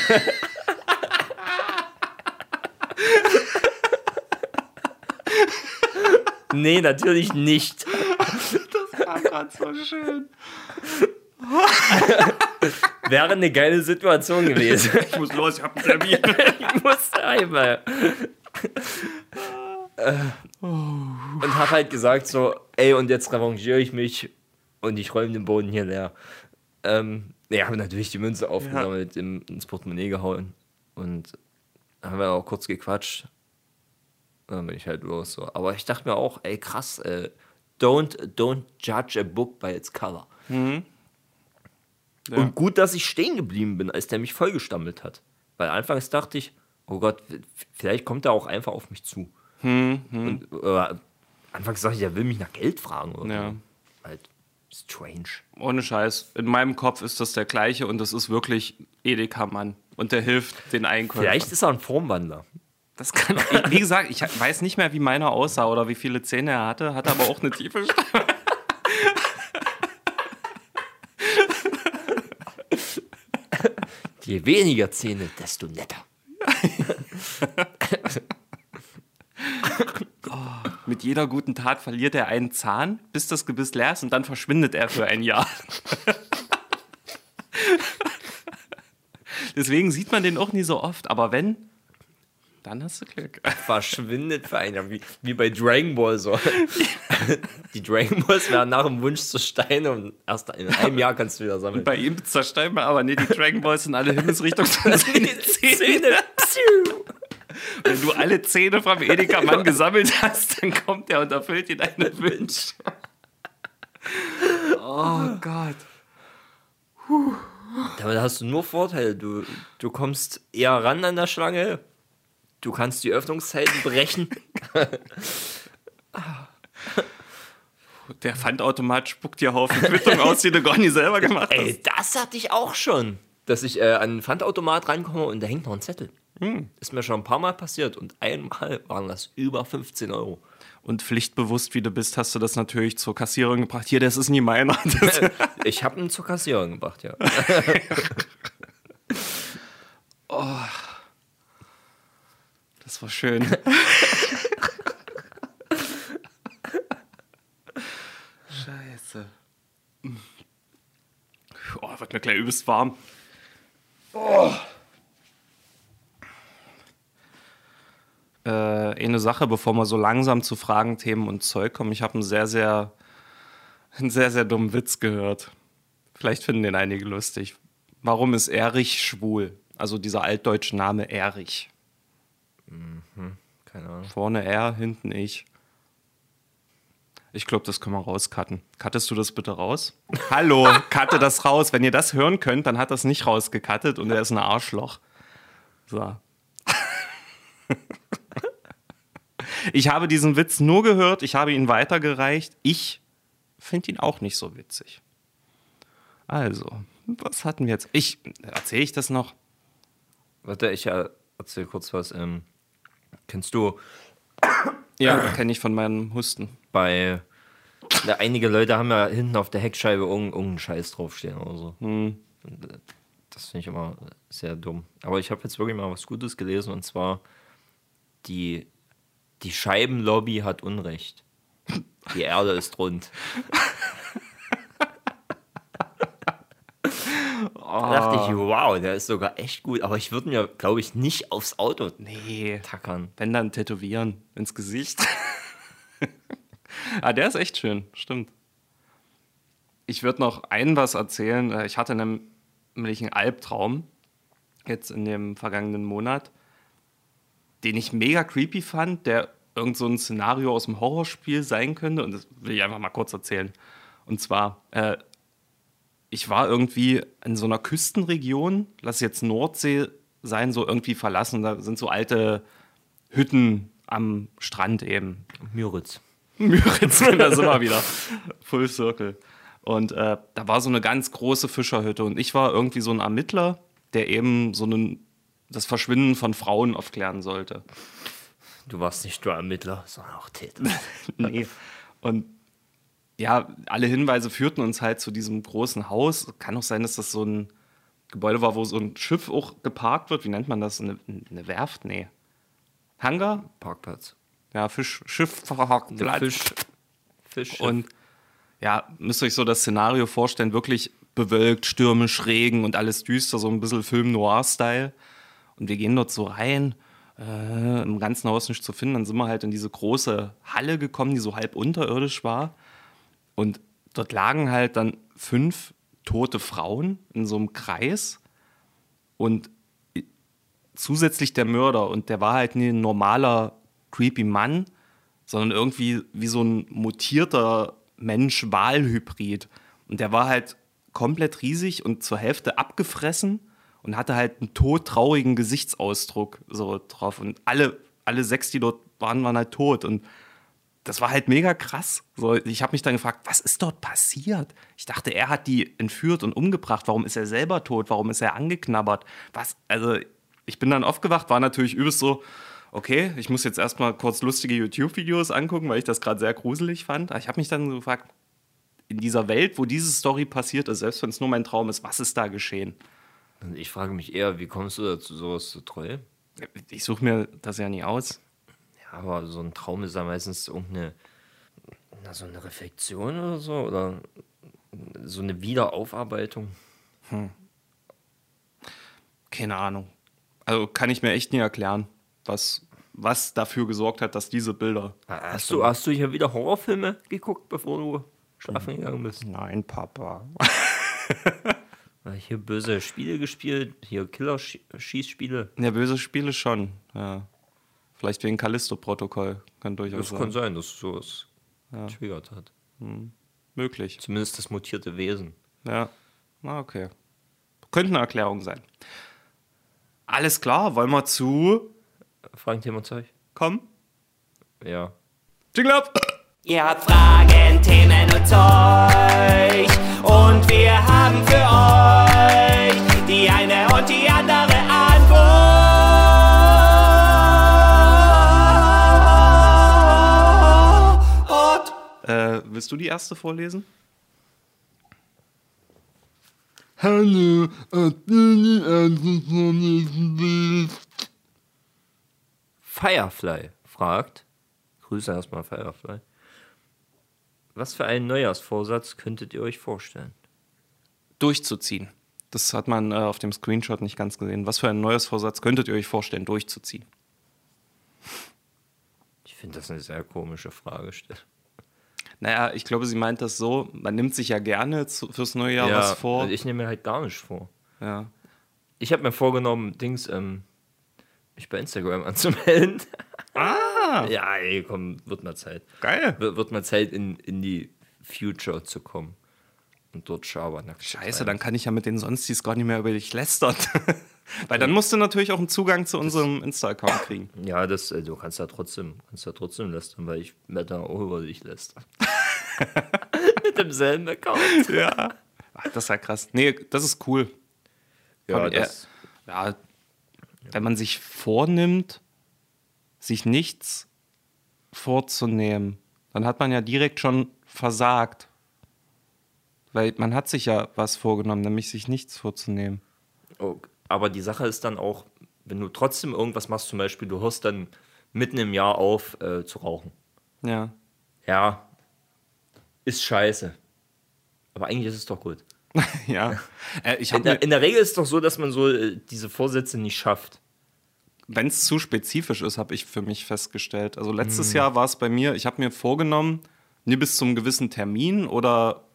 nee, natürlich nicht. Das war gerade so schön. Wäre eine geile Situation gewesen. Ich muss los, ich habe einen Termin. ich musste einmal. Äh, und hab halt gesagt so, ey, und jetzt revanchiere ich mich und ich räume den Boden hier leer. Ähm, ja, habe natürlich die Münze aufgesammelt, im, ins Portemonnaie gehauen und haben wir auch kurz gequatscht. Dann bin ich halt los so. Aber ich dachte mir auch, ey, krass, äh, don't, don't judge a book by its cover. Und gut, dass ich stehen geblieben bin, als der mich vollgestammelt hat. Weil anfangs dachte ich, oh Gott, vielleicht kommt er auch einfach auf mich zu. Und äh, anfangs dachte ich, er will mich nach Geld fragen. Oder Ja. Halt strange. Ohne Scheiß. In meinem Kopf ist das der gleiche und das ist wirklich Edeka-Mann. Und der hilft den Einkäufern. Vielleicht ist er ein Formwandler. Das kann, wie gesagt, ich weiß nicht mehr, wie meiner aussah oder wie viele Zähne er hatte, hat aber auch eine tiefe Stimme. Je weniger Zähne, desto netter. Mit jeder guten Tat verliert er einen Zahn, bis das Gebiss leer ist und dann verschwindet er für ein Jahr. Deswegen sieht man den auch nie so oft, aber wenn, dann hast du Glück. Verschwindet für einen, wie, wie bei Dragon Ball so. Die Dragon Balls werden nach dem Wunsch zu Steine und erst in einem Jahr kannst du wieder sammeln. Bei ihm zerstört man aber nee, die Dragon Balls in alle Himmelsrichtungen Zähne. Zähne. Wenn du alle Zähne vom Edeka-Mann gesammelt hast, dann kommt er und erfüllt dir deine Wünsche. Oh Gott. Damit hast du nur Vorteile. Du, du kommst eher ran an der Schlange. Du kannst die Öffnungszeiten brechen. Der Pfandautomat spuckt dir Haufen Quittung aus, die du gar nicht selber gemacht hast. Ey, das hatte ich auch schon. Dass ich äh, an einen Pfandautomat reinkomme und da hängt noch ein Zettel. Ist mir schon ein paar Mal passiert und einmal waren das über 15 Euro. Und pflichtbewusst, wie du bist, hast du das natürlich zur Kassiererin gebracht. Hier, das ist nie meiner. Ich habe ihn zur Kassiererin gebracht, ja. das war schön. Scheiße. Oh, wird mir gleich übelst warm. Äh, eine Sache, bevor wir so langsam zu Fragen, Themen und Zeug kommen. Ich habe einen sehr, sehr, einen sehr, sehr dummen Witz gehört. Vielleicht finden den einige lustig. Warum ist Erich schwul? Also dieser altdeutsche Name Erich. Keine Ahnung. Vorne er, hinten ich. Ich glaube, das können wir rauscutten. Cuttest du das bitte raus? Hallo, cutte das raus. Wenn ihr das hören könnt, dann hat das nicht rausgecuttet und er ist ein Arschloch. So. Ich habe diesen Witz nur gehört, ich habe ihn weitergereicht. Ich finde ihn auch nicht so witzig. Also, was hatten wir jetzt? Ich, erzähle ich das noch? Warte, ich äh, erzähl kurz was. Ähm, kennst du Ja, kenne ich von meinem Husten. bei. Ja, einige Leute haben ja hinten auf der Heckscheibe irgendeinen Scheiß draufstehen oder so. Und, äh, Das finde ich immer sehr dumm. Aber ich habe jetzt wirklich mal was Gutes gelesen und zwar die, die Scheibenlobby hat Unrecht. Die Erde ist rund. Da dachte ich, wow, der ist sogar echt gut. Aber ich würde mir, glaube ich, nicht aufs Auto Nee, tackern. wenn dann tätowieren ins Gesicht. ah, der ist echt schön, stimmt. Ich würde noch ein was erzählen. Äh, Ich hatte nämlich einen Albtraum jetzt in dem vergangenen Monat, den ich mega creepy fand, der irgend so ein Szenario aus dem Horrorspiel sein könnte. Und das will ich einfach mal kurz erzählen. Und zwar, äh, ich war irgendwie in so einer Küstenregion, lass jetzt Nordsee sein, so irgendwie verlassen. Da sind so alte Hütten am Strand eben. Müritz. Müritz, da sind wir wieder. Full Circle. Und äh, da war so eine ganz große Fischerhütte und ich war irgendwie so ein Ermittler, der eben so einen, das Verschwinden von Frauen aufklären sollte. Du warst nicht nur Ermittler, sondern auch Täter. Nee. Und ja, alle Hinweise führten uns halt zu diesem großen Haus. Kann auch sein, dass das so ein Gebäude war, wo so ein Schiff auch geparkt wird. Wie nennt man das? Eine, eine Werft? Nee. Hangar? Parkplatz. Ja, Fisch, Schifffahrtplatz. Fisch. Fisch. Und ja, müsst ihr euch so das Szenario vorstellen, wirklich bewölkt, stürmisch, Regen und alles düster, so ein bisschen Film-Noir-Style. Und wir gehen dort so rein, äh, im ganzen Haus nicht zu finden. Dann sind wir halt in diese große Halle gekommen, die so halb unterirdisch war. Und dort lagen halt dann fünf tote Frauen in so einem Kreis. Und zusätzlich der Mörder. Und der war halt nie ein normaler, creepy Mann, sondern irgendwie wie so ein mutierter Mensch-Wahl-Hybrid. Und der war halt komplett riesig und zur Hälfte abgefressen und hatte halt einen todtraurigen Gesichtsausdruck so drauf. Und alle, alle sechs, die dort waren, waren halt tot. Und das war halt mega krass. So, ich habe mich dann gefragt, was ist dort passiert? Ich dachte, er hat die entführt und umgebracht. Warum ist er selber tot? Warum ist er angeknabbert? Was? Also, ich bin dann aufgewacht, war natürlich übelst so, okay, ich muss jetzt erstmal kurz lustige YouTube-Videos angucken, weil ich das gerade sehr gruselig fand. Aber ich habe mich dann so gefragt, in dieser Welt, wo diese Story passiert ist, selbst wenn es nur mein Traum ist, was ist da geschehen? Ich frage mich eher, wie kommst du dazu, sowas zu träumen? Ich suche mir das ja nie aus. Ja, aber so ein Traum ist ja meistens irgendeine na, so eine Reflexion oder so oder so eine Wiederaufarbeitung. Keine Ahnung. Also kann ich mir echt nie erklären, was, was dafür gesorgt hat, dass diese Bilder. Hast du, hast du hier wieder Horrorfilme geguckt, bevor du schlafen gegangen bist? Nein, Papa. Hier böse Spiele gespielt, hier Killer-Schießspiele. Ja, böse Spiele schon. Ja. Vielleicht wegen Callisto-Protokoll. Kann durchaus Das kann sein. sein, dass sowas triggert hat. Möglich. Zumindest das mutierte Wesen. Ja. Na, okay. Könnte eine Erklärung sein. Alles klar, wollen wir zu. Fragen Thema Zeug? Komm. Ja. Jingle up! Ihr habt Fragen, Themen und Zeug. Und wir haben für euch willst du die erste vorlesen? Hallo, Firefly fragt, Grüße erstmal Firefly, was für einen Neujahrsvorsatz könntet ihr euch vorstellen? Durchzuziehen. Das hat man äh, auf dem Screenshot nicht ganz gesehen. Was für ein neues Vorsatz könntet ihr euch vorstellen, durchzuziehen? Ich finde das eine sehr komische Fragestellung. Naja, ich glaube, sie meint das so, man nimmt sich ja gerne zu, fürs neue Jahr was vor. Ich nehme mir halt gar nicht vor. ja. Ich habe mir vorgenommen, Dings, ähm, mich bei Instagram anzumelden. Ah, Ja, ey, komm, wird mal Zeit. geil. Wird, wird mal Zeit, in, in die Future zu kommen. Und dort Schabernack. Scheiße, dann kann ich ja mit den Sonstis gar nicht mehr über dich lästern. Weil dann musst du natürlich auch einen Zugang zu unserem Insta-Account kriegen. Ja, das, äh, du kannst ja trotzdem, kannst ja trotzdem lästern, weil ich da auch über dich lästern. Mit demselben Account. Ja. Ach, das ist ja krass. Nee, das ist cool. Ja, Aber er- das, Ja, wenn man sich vornimmt, sich nichts vorzunehmen, dann hat man ja direkt schon versagt. Weil man hat sich ja was vorgenommen, nämlich sich nichts vorzunehmen. oh, aber die Sache ist dann auch, wenn du trotzdem irgendwas machst, zum Beispiel, du hörst dann mitten im Jahr auf äh, zu rauchen. Ja. Ja, ist scheiße. Aber eigentlich ist es doch gut. ja. Äh, ich In der, in der Regel ist es doch so, dass man so äh, diese Vorsätze nicht schafft. wenn es zu spezifisch ist, habe ich für mich festgestellt. Also letztes Jahr war es bei mir, ich habe mir vorgenommen, nie bis zum gewissen Termin oder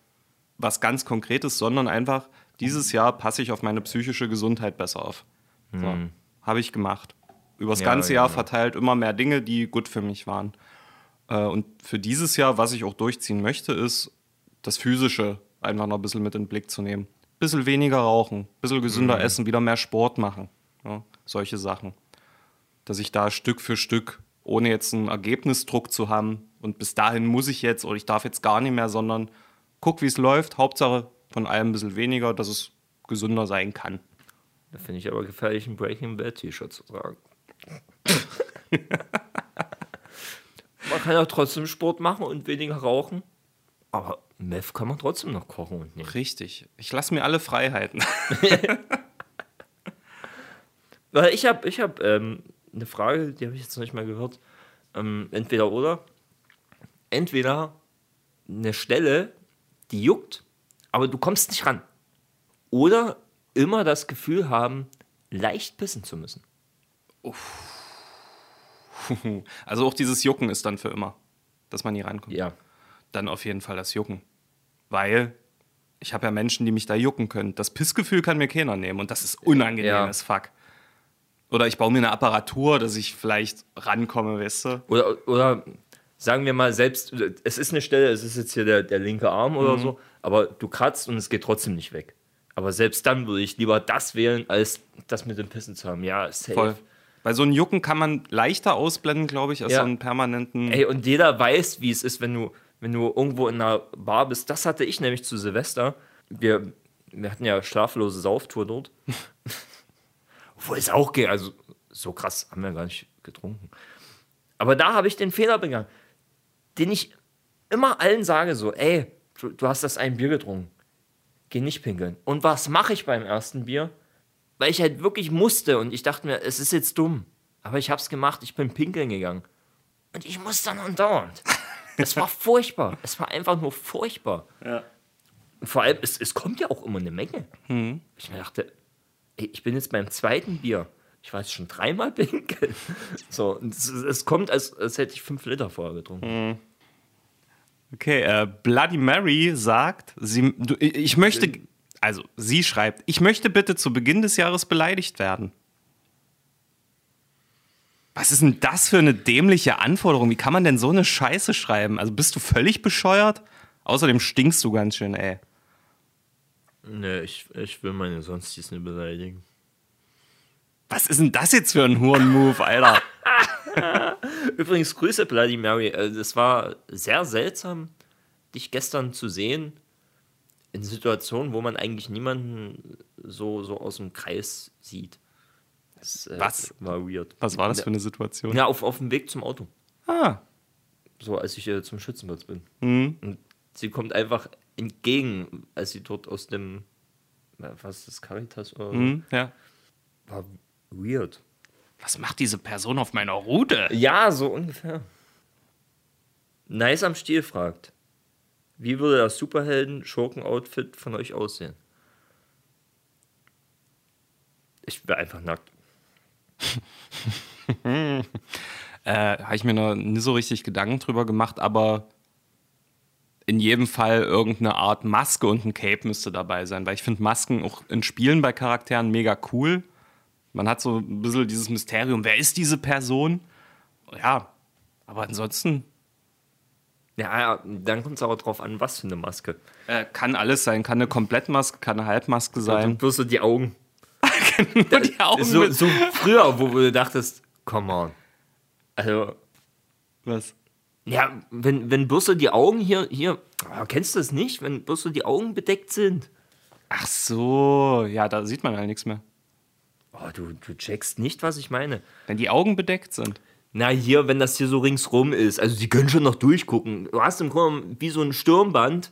was ganz Konkretes, sondern einfach, dieses Jahr passe ich auf meine psychische Gesundheit besser auf. So, habe ich gemacht. Übers Ja, ganze Jahr genau. verteilt immer mehr Dinge, die gut für mich waren. Äh, und für dieses Jahr, was ich auch durchziehen möchte, ist das Physische einfach noch ein bisschen mit in den Blick zu nehmen. Bisschen weniger rauchen, bisschen gesünder essen, wieder mehr Sport machen. Ja, solche Sachen dass ich da Stück für Stück, ohne jetzt einen Ergebnisdruck zu haben, und bis dahin muss ich jetzt oder ich darf jetzt gar nicht mehr, sondern guck, wie es läuft. Hauptsache von allem ein bisschen weniger, dass es gesünder sein kann. Da finde ich aber gefährlich, ein Breaking Bad T-Shirt zu tragen. man kann ja trotzdem Sport machen und weniger rauchen. Aber Meth kann man trotzdem noch kochen und nehmen. Richtig. Ich lasse mir alle Freiheiten. Weil ich habe ich hab, ähm, eine Frage, die habe ich jetzt noch nicht mal gehört. Ähm, entweder oder. Entweder eine Stelle, die juckt, aber du kommst nicht ran. Oder immer das Gefühl haben, leicht pissen zu müssen. Also auch dieses Jucken ist dann für immer, dass man nie reinkommt. Ja. Dann auf jeden Fall das Jucken. Weil ich habe ja Menschen, die mich da jucken können. Das Pissgefühl kann mir keiner nehmen und das ist unangenehm Ja. as fuck. Oder ich baue mir eine Apparatur, dass ich vielleicht rankomme, weißt du? Oder, oder sagen wir mal selbst, es ist eine Stelle, es ist jetzt hier der, der linke Arm oder so, aber du kratzt und es geht trotzdem nicht weg. Aber selbst dann würde ich lieber das wählen, als das mit dem Pissen zu haben. Ja, safe. Voll. Weil so ein Jucken kann man leichter ausblenden, glaube ich, als Ja. so einen permanenten. Ey, und jeder weiß, wie es ist, wenn du, wenn du irgendwo in einer Bar bist. Das hatte ich nämlich zu Silvester. Wir, wir hatten ja schlaflose Sauftour dort. Obwohl es auch geht. Also so krass haben wir gar nicht getrunken. Aber da habe ich den Fehler begangen, den ich immer allen sage: so, ey, du, du hast das ein Bier getrunken. Geh nicht pinkeln. Und was mache ich beim ersten Bier? Weil ich halt wirklich musste und ich dachte mir, es ist jetzt dumm. Aber ich habe es gemacht, ich bin pinkeln gegangen. Und ich muss dann andauernd. Es war furchtbar. Es war einfach nur furchtbar. Und vor allem, es, es kommt ja auch immer eine Menge. Ich mir dachte, ey, ich bin jetzt beim zweiten Bier. Ich war jetzt schon dreimal pinkeln. So, es, es kommt, als, als hätte ich fünf Liter vorher getrunken. Okay, äh, Bloody Mary sagt, sie, du, ich möchte, also sie schreibt, ich möchte bitte zu Beginn des Jahres beleidigt werden. Was ist denn das für eine dämliche Anforderung? Wie kann man denn so eine Scheiße schreiben? Also bist du völlig bescheuert? Außerdem stinkst du ganz schön, ey. Nee, ich, ich will meine Sonstis nicht beleidigen. Was ist denn das jetzt für ein Huren-Move, Alter? Übrigens, Grüße, Bloody Mary. Äh, Es war sehr seltsam, dich gestern zu sehen in Situationen, wo man eigentlich niemanden so, so aus dem Kreis sieht. Das, äh, Was? War weird. Was war das für eine Situation? Ja, auf, auf dem Weg zum Auto. Ah, So, als ich äh, zum Schützenplatz bin. Mhm. Und sie kommt einfach entgegen, als sie dort aus dem, äh, was ist das, Caritas oder so? hm, ja. War weird. Was macht diese Person auf meiner Route? Ja, so ungefähr. Nice am Stiel fragt, wie würde das Superhelden-Schurken-Outfit von euch aussehen? Ich wäre einfach nackt. Äh, Habe ich mir noch nie so richtig Gedanken drüber gemacht, aber in jedem Fall irgendeine Art Maske und ein Cape müsste dabei sein, weil ich finde Masken auch in Spielen bei Charakteren mega cool. Man hat so ein bisschen dieses Mysterium, wer ist diese Person? Ja, Aber ansonsten Ja, ja, dann kommt es aber drauf an, was für eine Maske. äh, kann alles sein. Kann eine Komplettmaske, kann eine Halbmaske sein. bloß so die Augen. Nur die Augen So, so früher, wo du dachtest, come on. Also, Was? ja, wenn, wenn bloß so die Augen hier, hier, ah, kennst du das nicht? Wenn bloß so die Augen bedeckt sind. Ach so, ja, da sieht man ja nichts mehr. Oh, du, du checkst nicht, was ich meine. Wenn die Augen bedeckt sind. Na, hier, wenn das hier so ringsrum ist. Also, sie können schon noch durchgucken. Du hast im Grunde wie so ein Stirnband.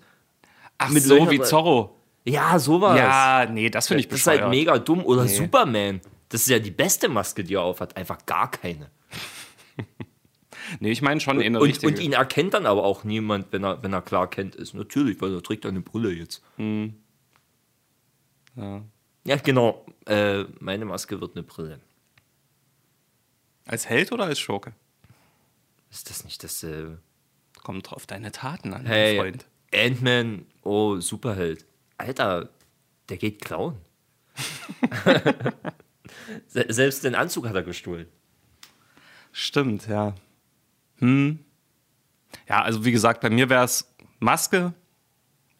Ach Mit so, Löchern wie. Zorro. Ja, sowas. Ja, nee, das finde ich das ist bescheuert. halt mega dumm. Oder Superman. Das ist ja die beste Maske, die er aufhat. Einfach gar keine. Nee, ich meine schon eine Und, und ihn erkennt dann aber auch niemand, wenn er, wenn er klar kennt ist. Natürlich, weil er trägt eine Brille jetzt. ja. Ja, genau. Äh, meine Maske wird eine Brille. Als Held oder als Schurke? Ist das nicht dasselbe? Kommt drauf deine Taten an, Hey, mein Freund. Ant-Man, oh, Superheld. Alter, der geht klauen. Se selbst den Anzug hat er gestohlen. Stimmt, ja. Hm. Ja, also wie gesagt, bei mir wäre es Maske,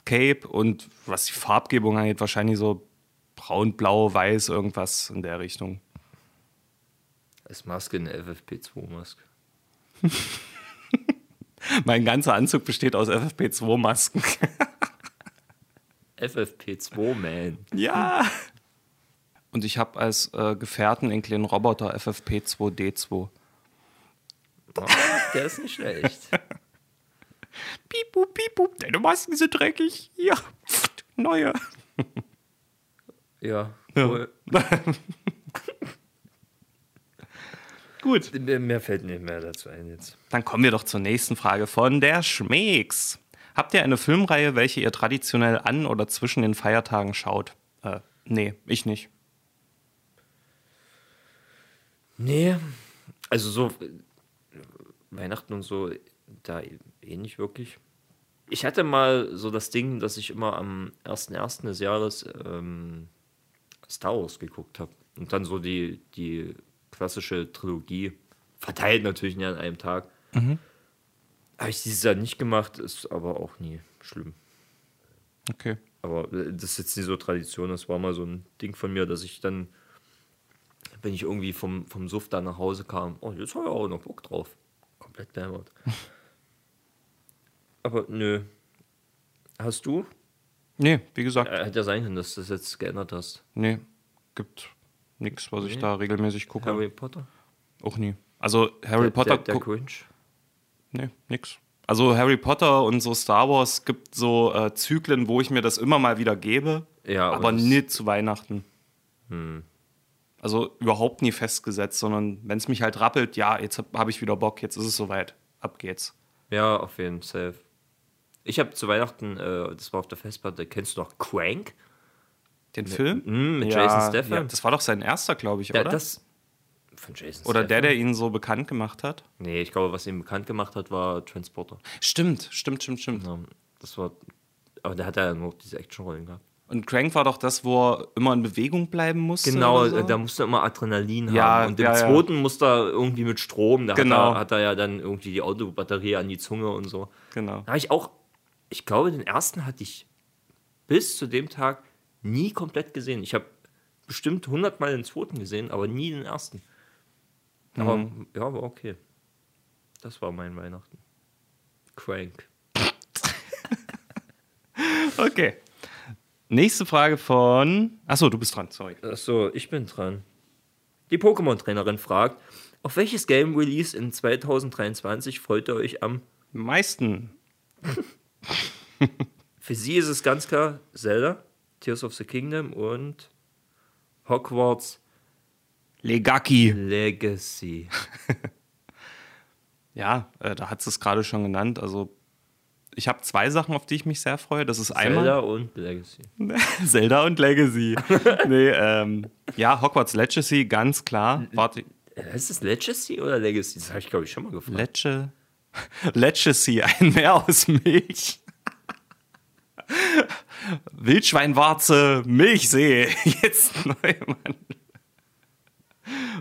Cape und was die Farbgebung angeht, wahrscheinlich so braun, blau, weiß, irgendwas in der Richtung. Als Maske eine FFP2-Maske. Mein ganzer Anzug besteht aus FFP2-Masken. FFP2-Man. ja. Und ich habe als äh, Gefährten einen kleinen Roboter FFP2D2. Oh, der ist nicht schlecht. Piep, piep, piep, deine Masken sind dreckig. Ja, neue. Ja, Ja. Gut. Mir, mir fällt nicht mehr dazu ein jetzt. Dann kommen wir doch zur nächsten Frage von der Schmeeks. Habt ihr eine Filmreihe, welche ihr traditionell an oder zwischen den Feiertagen schaut? Äh, nee, ich nicht. Nee, also so Weihnachten und so, da eh nicht wirklich. Ich hatte mal so das Ding, dass ich immer am 1.1. des Jahres ähm, Star Wars geguckt habe. Und dann so die, die klassische Trilogie, verteilt natürlich nicht an einem Tag. Habe ich dieses Jahr nicht gemacht, ist aber auch nie schlimm. Okay. Aber äh, das ist jetzt nicht so Tradition, das war mal so ein Ding von mir, dass ich dann, wenn ich irgendwie vom, vom Suff da nach Hause kam, oh, jetzt habe ich auch noch Bock drauf. Komplett dämmert. Aber nö. Hast du? Nee, wie gesagt, Äh, Hätte ja sein können, dass du das jetzt geändert hast. nee. Gibt nichts, was ich da regelmäßig gucke. Harry Potter? Auch nie. Also Harry der, Potter Der, der Cringe? Nee, nix. Also Harry Potter und so Star Wars gibt so äh, Zyklen, wo ich mir das immer mal wieder gebe, Ja, aber Hm. nie zu Weihnachten. Also überhaupt nie festgesetzt, sondern wenn es mich halt rappelt, ja, jetzt habe hab ich wieder Bock, jetzt ist es soweit, ab geht's. Ja, auf jeden Fall. Ich habe zu Weihnachten, äh, das war auf der Festplatte, kennst du noch Crank? Den Film? Mm, mit ja, Jason Statham. Ja, das war doch sein erster, glaube ich, Der, oder? das von Jason oder der, Statham? der ihn so bekannt gemacht hat? Nee, ich glaube, was ihn bekannt gemacht hat, war Transporter. Stimmt, stimmt, stimmt, stimmt. Ja, das war. Aber der hat ja nur diese Actionrollen gehabt. Und Crank war doch das, wo er immer in Bewegung bleiben musste. Genau, so? äh, da musste er immer Adrenalin Ja, haben. Und im ja, ja. zweiten musste er irgendwie mit Strom, da Genau. hat, er, hat er ja dann irgendwie die Autobatterie an die Zunge und so. Genau. Da habe ich auch, ich glaube, den ersten hatte ich bis zu dem Tag nie komplett gesehen. Ich habe bestimmt 100 Mal den zweiten gesehen, aber nie den ersten. Aber Mhm. ja, war okay. Das war mein Weihnachten. Crank. Okay. Nächste Frage von. Achso, du bist dran, sorry. Achso, ich bin dran. Die Pokémon-Trainerin fragt, auf welches Game Release in 2023 freut ihr euch am Meisten. Für sie ist es ganz klar Zelda, Tears of the Kingdom und Hogwarts Legaki. Legacy. Ja, äh, da hat es gerade schon genannt. Also, ich habe zwei Sachen, auf die ich mich sehr freue. Das ist einmal Zelda und Legacy. Zelda und Legacy. nee, ähm, ja, Hogwarts Legacy, ganz klar. Warte, Äh, Ist es Legacy oder Legacy? Das habe ich, glaube ich, schon mal gefragt. Lecce. Legacy, ein Meer aus Milch. Wildschweinwarze, Milchsee. Jetzt neu, Mann.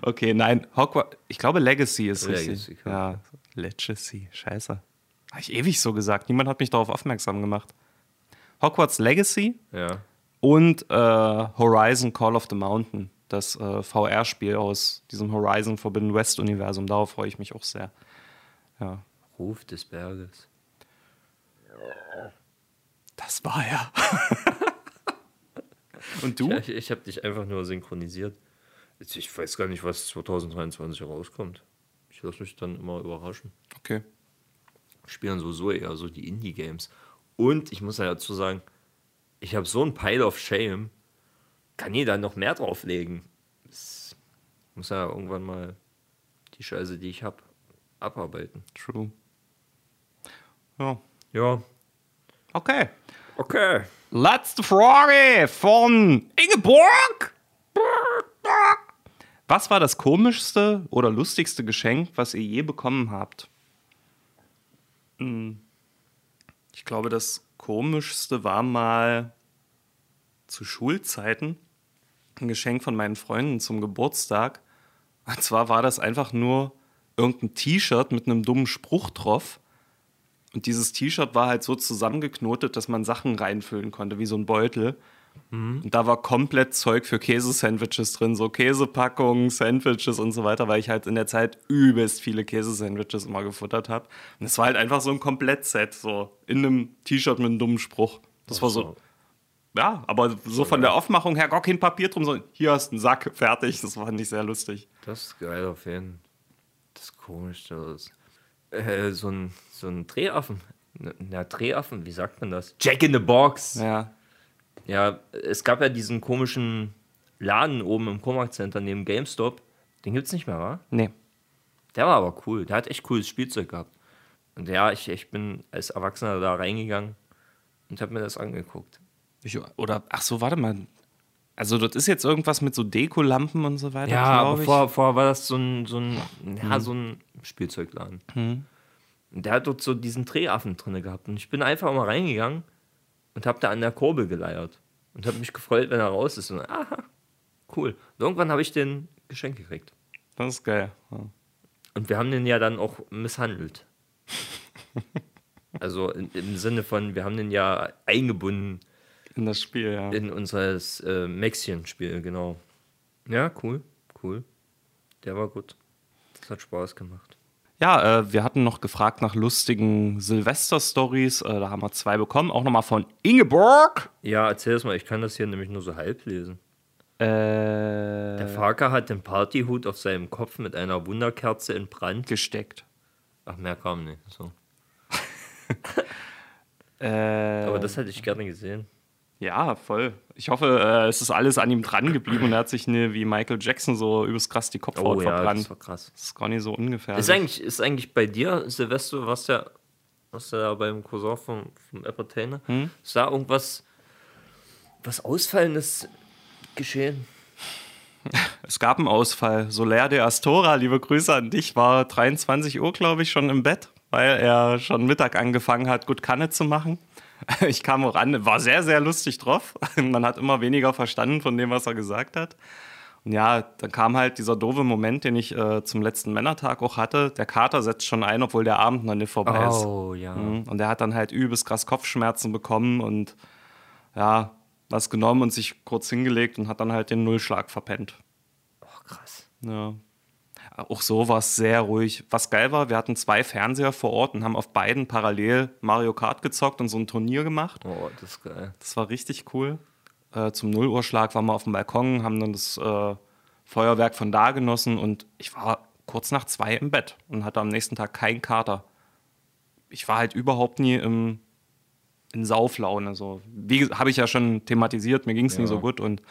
Okay, nein, Hogwarts. Ich glaube, Legacy ist Legacy, richtig. Ja, Legacy, scheiße. Habe ich ewig so gesagt. Niemand hat mich darauf aufmerksam gemacht. Hogwarts Legacy Ja. und äh, Horizon Call of the Mountain. Das äh, VR-Spiel aus diesem Horizon Forbidden West-Universum. Darauf freue ich mich auch sehr. Ja, Ruf des Berges. das war er. und du? Ich ich habe dich einfach nur synchronisiert. Ich weiß gar nicht, was 2023 rauskommt. Ich lasse mich dann immer überraschen. Okay. Spielen sowieso eher so die Indie-Games. Und ich muss ja dazu sagen, ich habe so ein Pile of Shame. Kann jeder noch mehr drauflegen? Es muss ja irgendwann mal die Scheiße, die ich habe, abarbeiten. True. Ja. Ja, Okay. okay. Letzte Frage von Ingeborg. Was war das komischste oder lustigste Geschenk, was ihr je bekommen habt? Hm. Ich glaube, das komischste war mal zu Schulzeiten ein Geschenk von meinen Freunden zum Geburtstag. Und zwar war das einfach nur irgendein T-Shirt mit einem dummen Spruch drauf. Und dieses T-Shirt war halt so zusammengeknotet, dass man Sachen reinfüllen konnte, wie so ein Beutel. Und da war komplett Zeug für Käsesandwiches drin, so Käsepackungen, Sandwiches und so weiter, weil ich halt in der Zeit übelst viele Käsesandwiches immer gefuttert habe. Und es war halt einfach so ein Komplettset, so in einem T-Shirt mit einem dummen Spruch. Das war so, ja, aber so von der Aufmachung her gar kein Papier drum, sondern hier hast du einen Sack, fertig. Das fand ich sehr lustig. Das ist geil auf jeden Das Komischste ist. Äh, so ein, so ein Drehaffen. Na, Drehaffen, wie sagt man das? Jack in the Box. Ja, Ja, es gab ja diesen komischen Laden oben im Comac Center neben GameStop. Den gibt's nicht mehr, wa? nee. Der war aber cool. Der hat echt cooles Spielzeug gehabt. Und ja, ich, ich bin als Erwachsener da reingegangen und habe mir das angeguckt. Ich, oder, ach so, warte mal. Also, das ist jetzt irgendwas mit so Dekolampen und so weiter, Ja, aber vorher, vorher war das so ein, so ein, ja, so ein Spielzeugladen. Und der hat dort so diesen Drehaffen drin gehabt. Und ich bin einfach mal reingegangen und habe da an der Kurbel geleiert. Und habe mich gefreut, wenn er raus ist. Und aha, cool. Und irgendwann habe ich den Geschenk gekriegt. Das ist geil. Ja. Und wir haben den ja dann auch misshandelt. also in, im Sinne von, wir haben den ja eingebunden In das Spiel, ja. in unseres äh, Maxien-Spiel, genau. Ja, cool, cool. Der war gut. Das hat Spaß gemacht. Ja, äh, wir hatten noch gefragt nach lustigen Silvester-Stories. Äh, da haben wir zwei bekommen. Auch nochmal von Ingeborg. Ja, erzähl es mal, ich kann das hier nämlich nur so halb lesen. Äh, Der Vater hat den Partyhut auf seinem Kopf mit einer Wunderkerze in Brand. gesteckt. Ach, mehr kam nicht. So. Äh, Aber das hätte ich gerne gesehen. Ja, voll. Ich hoffe, äh, es ist alles an ihm dran geblieben und er hat sich ne, wie Michael Jackson so übelst krass die Kopfhaut Oh ja, verbrannt. das war krass. Das ist gar nicht so ungefähr. Ist eigentlich, ist eigentlich bei dir, Silvester, was ja, was ja beim Cousin vom, vom Entertainer, ist da irgendwas, was Ausfallendes geschehen? Es gab einen Ausfall. Soler de Astora, liebe Grüße an dich, war 23 Uhr, glaube ich, schon im Bett, weil er schon Mittag angefangen hat, gut Kanne zu machen. Ich kam auch an, war sehr, sehr lustig drauf. Man hat immer weniger verstanden von dem, was er gesagt hat. Und ja, dann kam halt dieser doofe Moment, den ich äh, zum letzten Männertag auch hatte. Der Kater setzt schon ein, obwohl der Abend noch nicht vorbei ist. Oh, ja. Mhm. Und er hat dann halt übelst krass Kopfschmerzen bekommen und ja, was genommen und sich kurz hingelegt und hat dann halt den Nullschlag verpennt. Oh, krass. Ja. Auch so war es sehr ruhig. Was geil war, wir hatten zwei Fernseher vor Ort und haben auf beiden parallel Mario Kart gezockt und so ein Turnier gemacht. Oh, das ist geil. Das war richtig cool. Äh, zum Nulluhrschlag waren wir auf dem Balkon, haben dann das äh, Feuerwerk von da genossen und ich war kurz nach zwei im Bett und hatte am nächsten Tag keinen Kater. Ich war halt überhaupt nie im, in Sauflaune. So. Wie habe ich ja schon thematisiert, mir ging es nie Ja. so gut und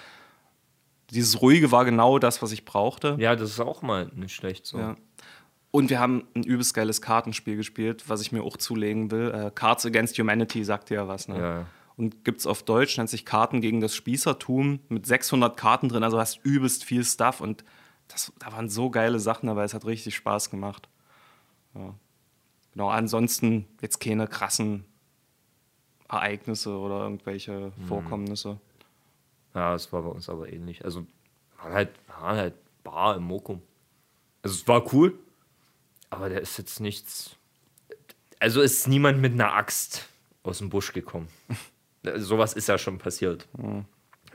dieses Ruhige war genau das, was ich brauchte. Ja, das ist auch mal nicht schlecht so. Ja. Und wir haben ein übelst geiles Kartenspiel gespielt, was ich mir auch zulegen will. Äh, Cards Against Humanity sagt dir ja was, ne? Ja. Und gibt es auf Deutsch, nennt sich Karten gegen das Spießertum mit 600 Karten drin, also hast übelst viel Stuff und das, da waren so geile Sachen dabei, es hat richtig Spaß gemacht. Ja. Genau, ansonsten jetzt keine krassen Ereignisse oder irgendwelche Vorkommnisse. Ja, es war bei uns aber ähnlich. Also, waren halt, waren halt bar im Mokum. Also, es war cool, Aber der ist jetzt nichts. Also ist niemand mit einer Axt aus dem Busch gekommen. Sowas ist ja schon passiert.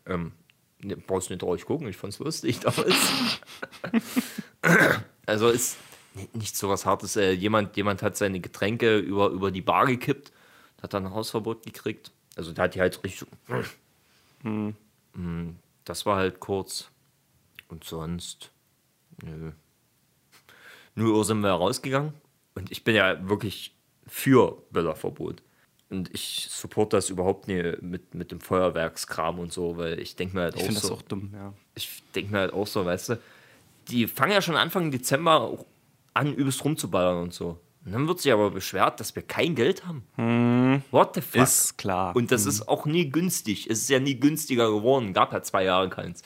Ähm, ne, brauchst du nicht traurig gucken, ich fand's lustig damals. also ist ni- nicht so was Hartes. Äh, jemand, jemand hat seine Getränke über, über die Bar gekippt, hat dann ein Hausverbot gekriegt. Also der hat die halt richtig. Mm, Das war halt kurz. Und sonst. Nö. 0 Uhr sind wir rausgegangen. Und ich bin ja wirklich für Böllerverbot. Und ich support das überhaupt nicht mit, mit dem Feuerwerkskram und so, weil ich denke mir halt Ich auch finde so das auch dumm, ja. ich denke mir halt auch so, weißt du, die fangen ja schon Anfang Dezember an, übelst rumzuballern und so. Und dann wird sich aber beschwert, dass wir kein Geld haben. What the fuck? Ist klar. Und das ist auch nie günstig. Es ist ja nie günstiger geworden. Gab ja zwei Jahre keins.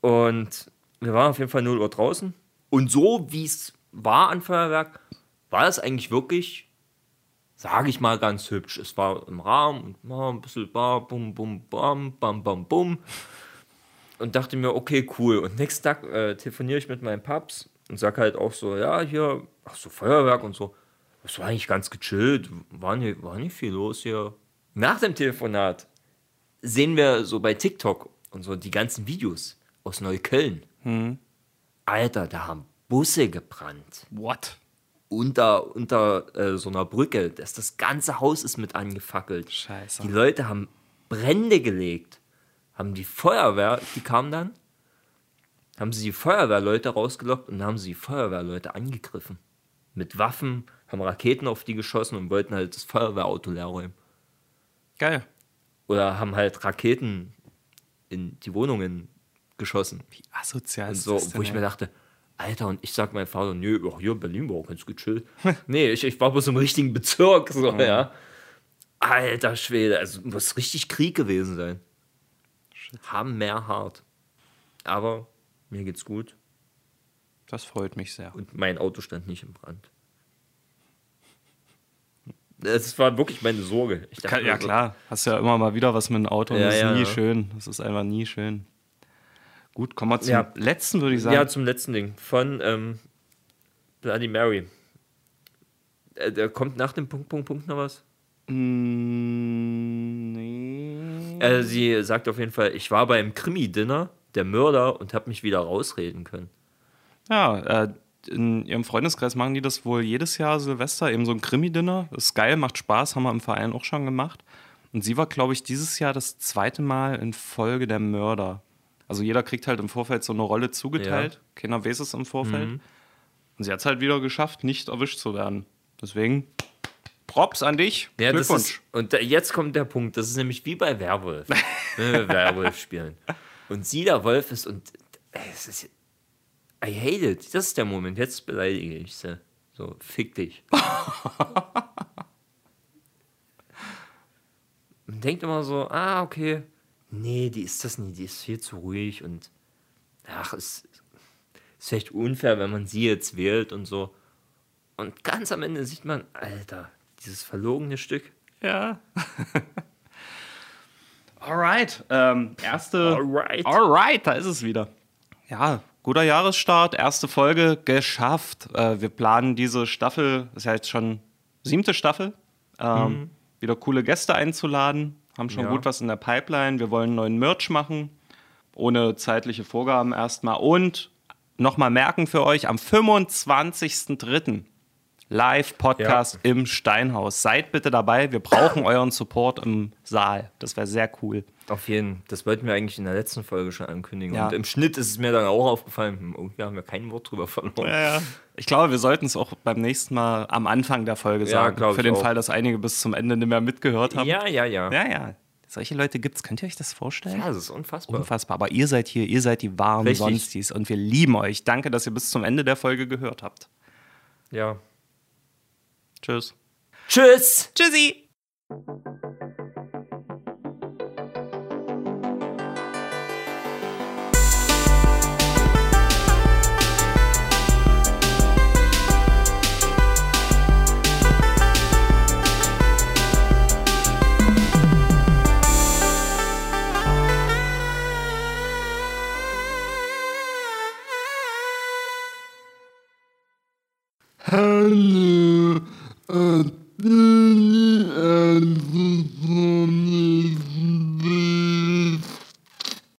Und wir waren auf jeden Fall 0 Uhr draußen. Und so wie es war an Feuerwerk, war es eigentlich wirklich, sage ich mal, ganz hübsch. Es war im Rahmen und ja, ein bisschen bar, bum, bum, bam, bam, bam, bum. Und dachte mir, okay, cool. Und nächsten Tag äh, telefoniere ich mit meinen Paps und sag halt auch so, ja, hier, ach so, Feuerwerk und so. Das war eigentlich ganz gechillt, war nicht, war nicht viel los hier. Nach dem Telefonat sehen wir so bei TikTok und so die ganzen Videos aus Neukölln. Alter, da haben Busse gebrannt. What? Unter, unter äh, so einer Brücke. Das, das ganze Haus ist mit angefackelt. Scheiße. Die Leute haben Brände gelegt. Haben die Feuerwehr, die kamen dann, haben sie die Feuerwehrleute rausgelockt und haben sie die Feuerwehrleute angegriffen. Mit Waffen, haben Raketen auf die geschossen und wollten halt das Feuerwehrauto leer räumen. Geil. Oder haben halt Raketen in die Wohnungen geschossen. Wie asozial Und ist so, das denn, wo ich ey? mir dachte, Alter, und ich sag meinem Vater, nö, ach, hier in Berlin war auch ganz gechillt. nee, ich, ich war bloß im richtigen Bezirk, so, ja. Alter Schwede, also muss richtig Krieg gewesen sein. Haben mehr hart. Aber mir geht's gut Das freut mich sehr. und mein Auto stand nicht im Brand. Das war wirklich meine Sorge. Ich dachte Ka- mir Ja so, klar, hast ja immer mal wieder was mit dem Auto und Ja, das ist ja, nie ja. schön. Das ist einfach nie schön. Gut, kommen wir zum Ja. letzten, würde ich sagen. Ja, zum letzten Ding. Von ähm, Bloody Mary. Äh, kommt nach dem Punkt, Punkt, Punkt noch was? Mm, nee. Äh, sie sagt auf jeden Fall, ich war beim Krimi-Dinner der Mörder und habe mich wieder rausreden können. Ja, äh, in ihrem Freundeskreis machen die das wohl jedes Jahr Silvester, eben so ein Krimi-Dinner. Ist geil, macht Spaß, haben wir im Verein auch schon gemacht. Und sie war, glaube ich, dieses Jahr das zweite Mal in Folge der Mörder. Also jeder kriegt halt im Vorfeld so eine Rolle zugeteilt. Ja. Keiner weiß es im Vorfeld. Mhm. Und sie hat es halt wieder geschafft, nicht erwischt zu werden. Deswegen, Props an dich. Ja, Glückwunsch. ist, und da, jetzt kommt der Punkt, das ist nämlich wie bei Werwolf, wenn wir Werwolf spielen. Und sie der Wolf ist und ey, es ist, I hate it. Das ist der Moment, jetzt beleidige ich sie. So, fick dich. Man denkt immer so, ah, okay. Nee, die ist das nie, die ist viel zu ruhig und ach, es ist vielleicht unfair, wenn man sie jetzt wählt und so. Und ganz am Ende sieht man, Alter, dieses verlogene Stück. Ja. Alright. Ähm, erste. Alright. Alright, da ist es wieder. Ja, guter Jahresstart, erste Folge geschafft. Äh, wir planen diese Staffel, ist ja jetzt schon siebte Staffel, ähm, wieder coole Gäste einzuladen. Haben schon Ja. gut was in der Pipeline. Wir wollen neuen Merch machen, ohne zeitliche Vorgaben erstmal. Und nochmal merken für euch, am 25.03. Live-Podcast im Steinhaus. Seid bitte dabei. Wir brauchen euren Support im Saal. Das wäre sehr cool. Auf jeden Fall. Das wollten wir eigentlich in der letzten Folge schon ankündigen. Ja. Und im Schnitt ist es mir dann auch aufgefallen, hm, irgendwie haben wir kein Wort drüber verloren. Ich glaube, wir sollten es auch beim nächsten Mal am Anfang der Folge Ja, sagen. glaub Für den auch. Fall, dass einige bis zum Ende nicht mehr mitgehört haben. Ja, ja, ja. ja. ja. Solche Leute gibt es. Könnt ihr euch das vorstellen? Ja, das ist unfassbar. Unfassbar. Aber ihr seid hier, ihr seid die wahren Richtig. Sonstis und wir lieben euch. Danke, dass ihr bis zum Ende der Folge gehört habt. Ja. Tschüss. Tschüss. Tschüssi. Hello.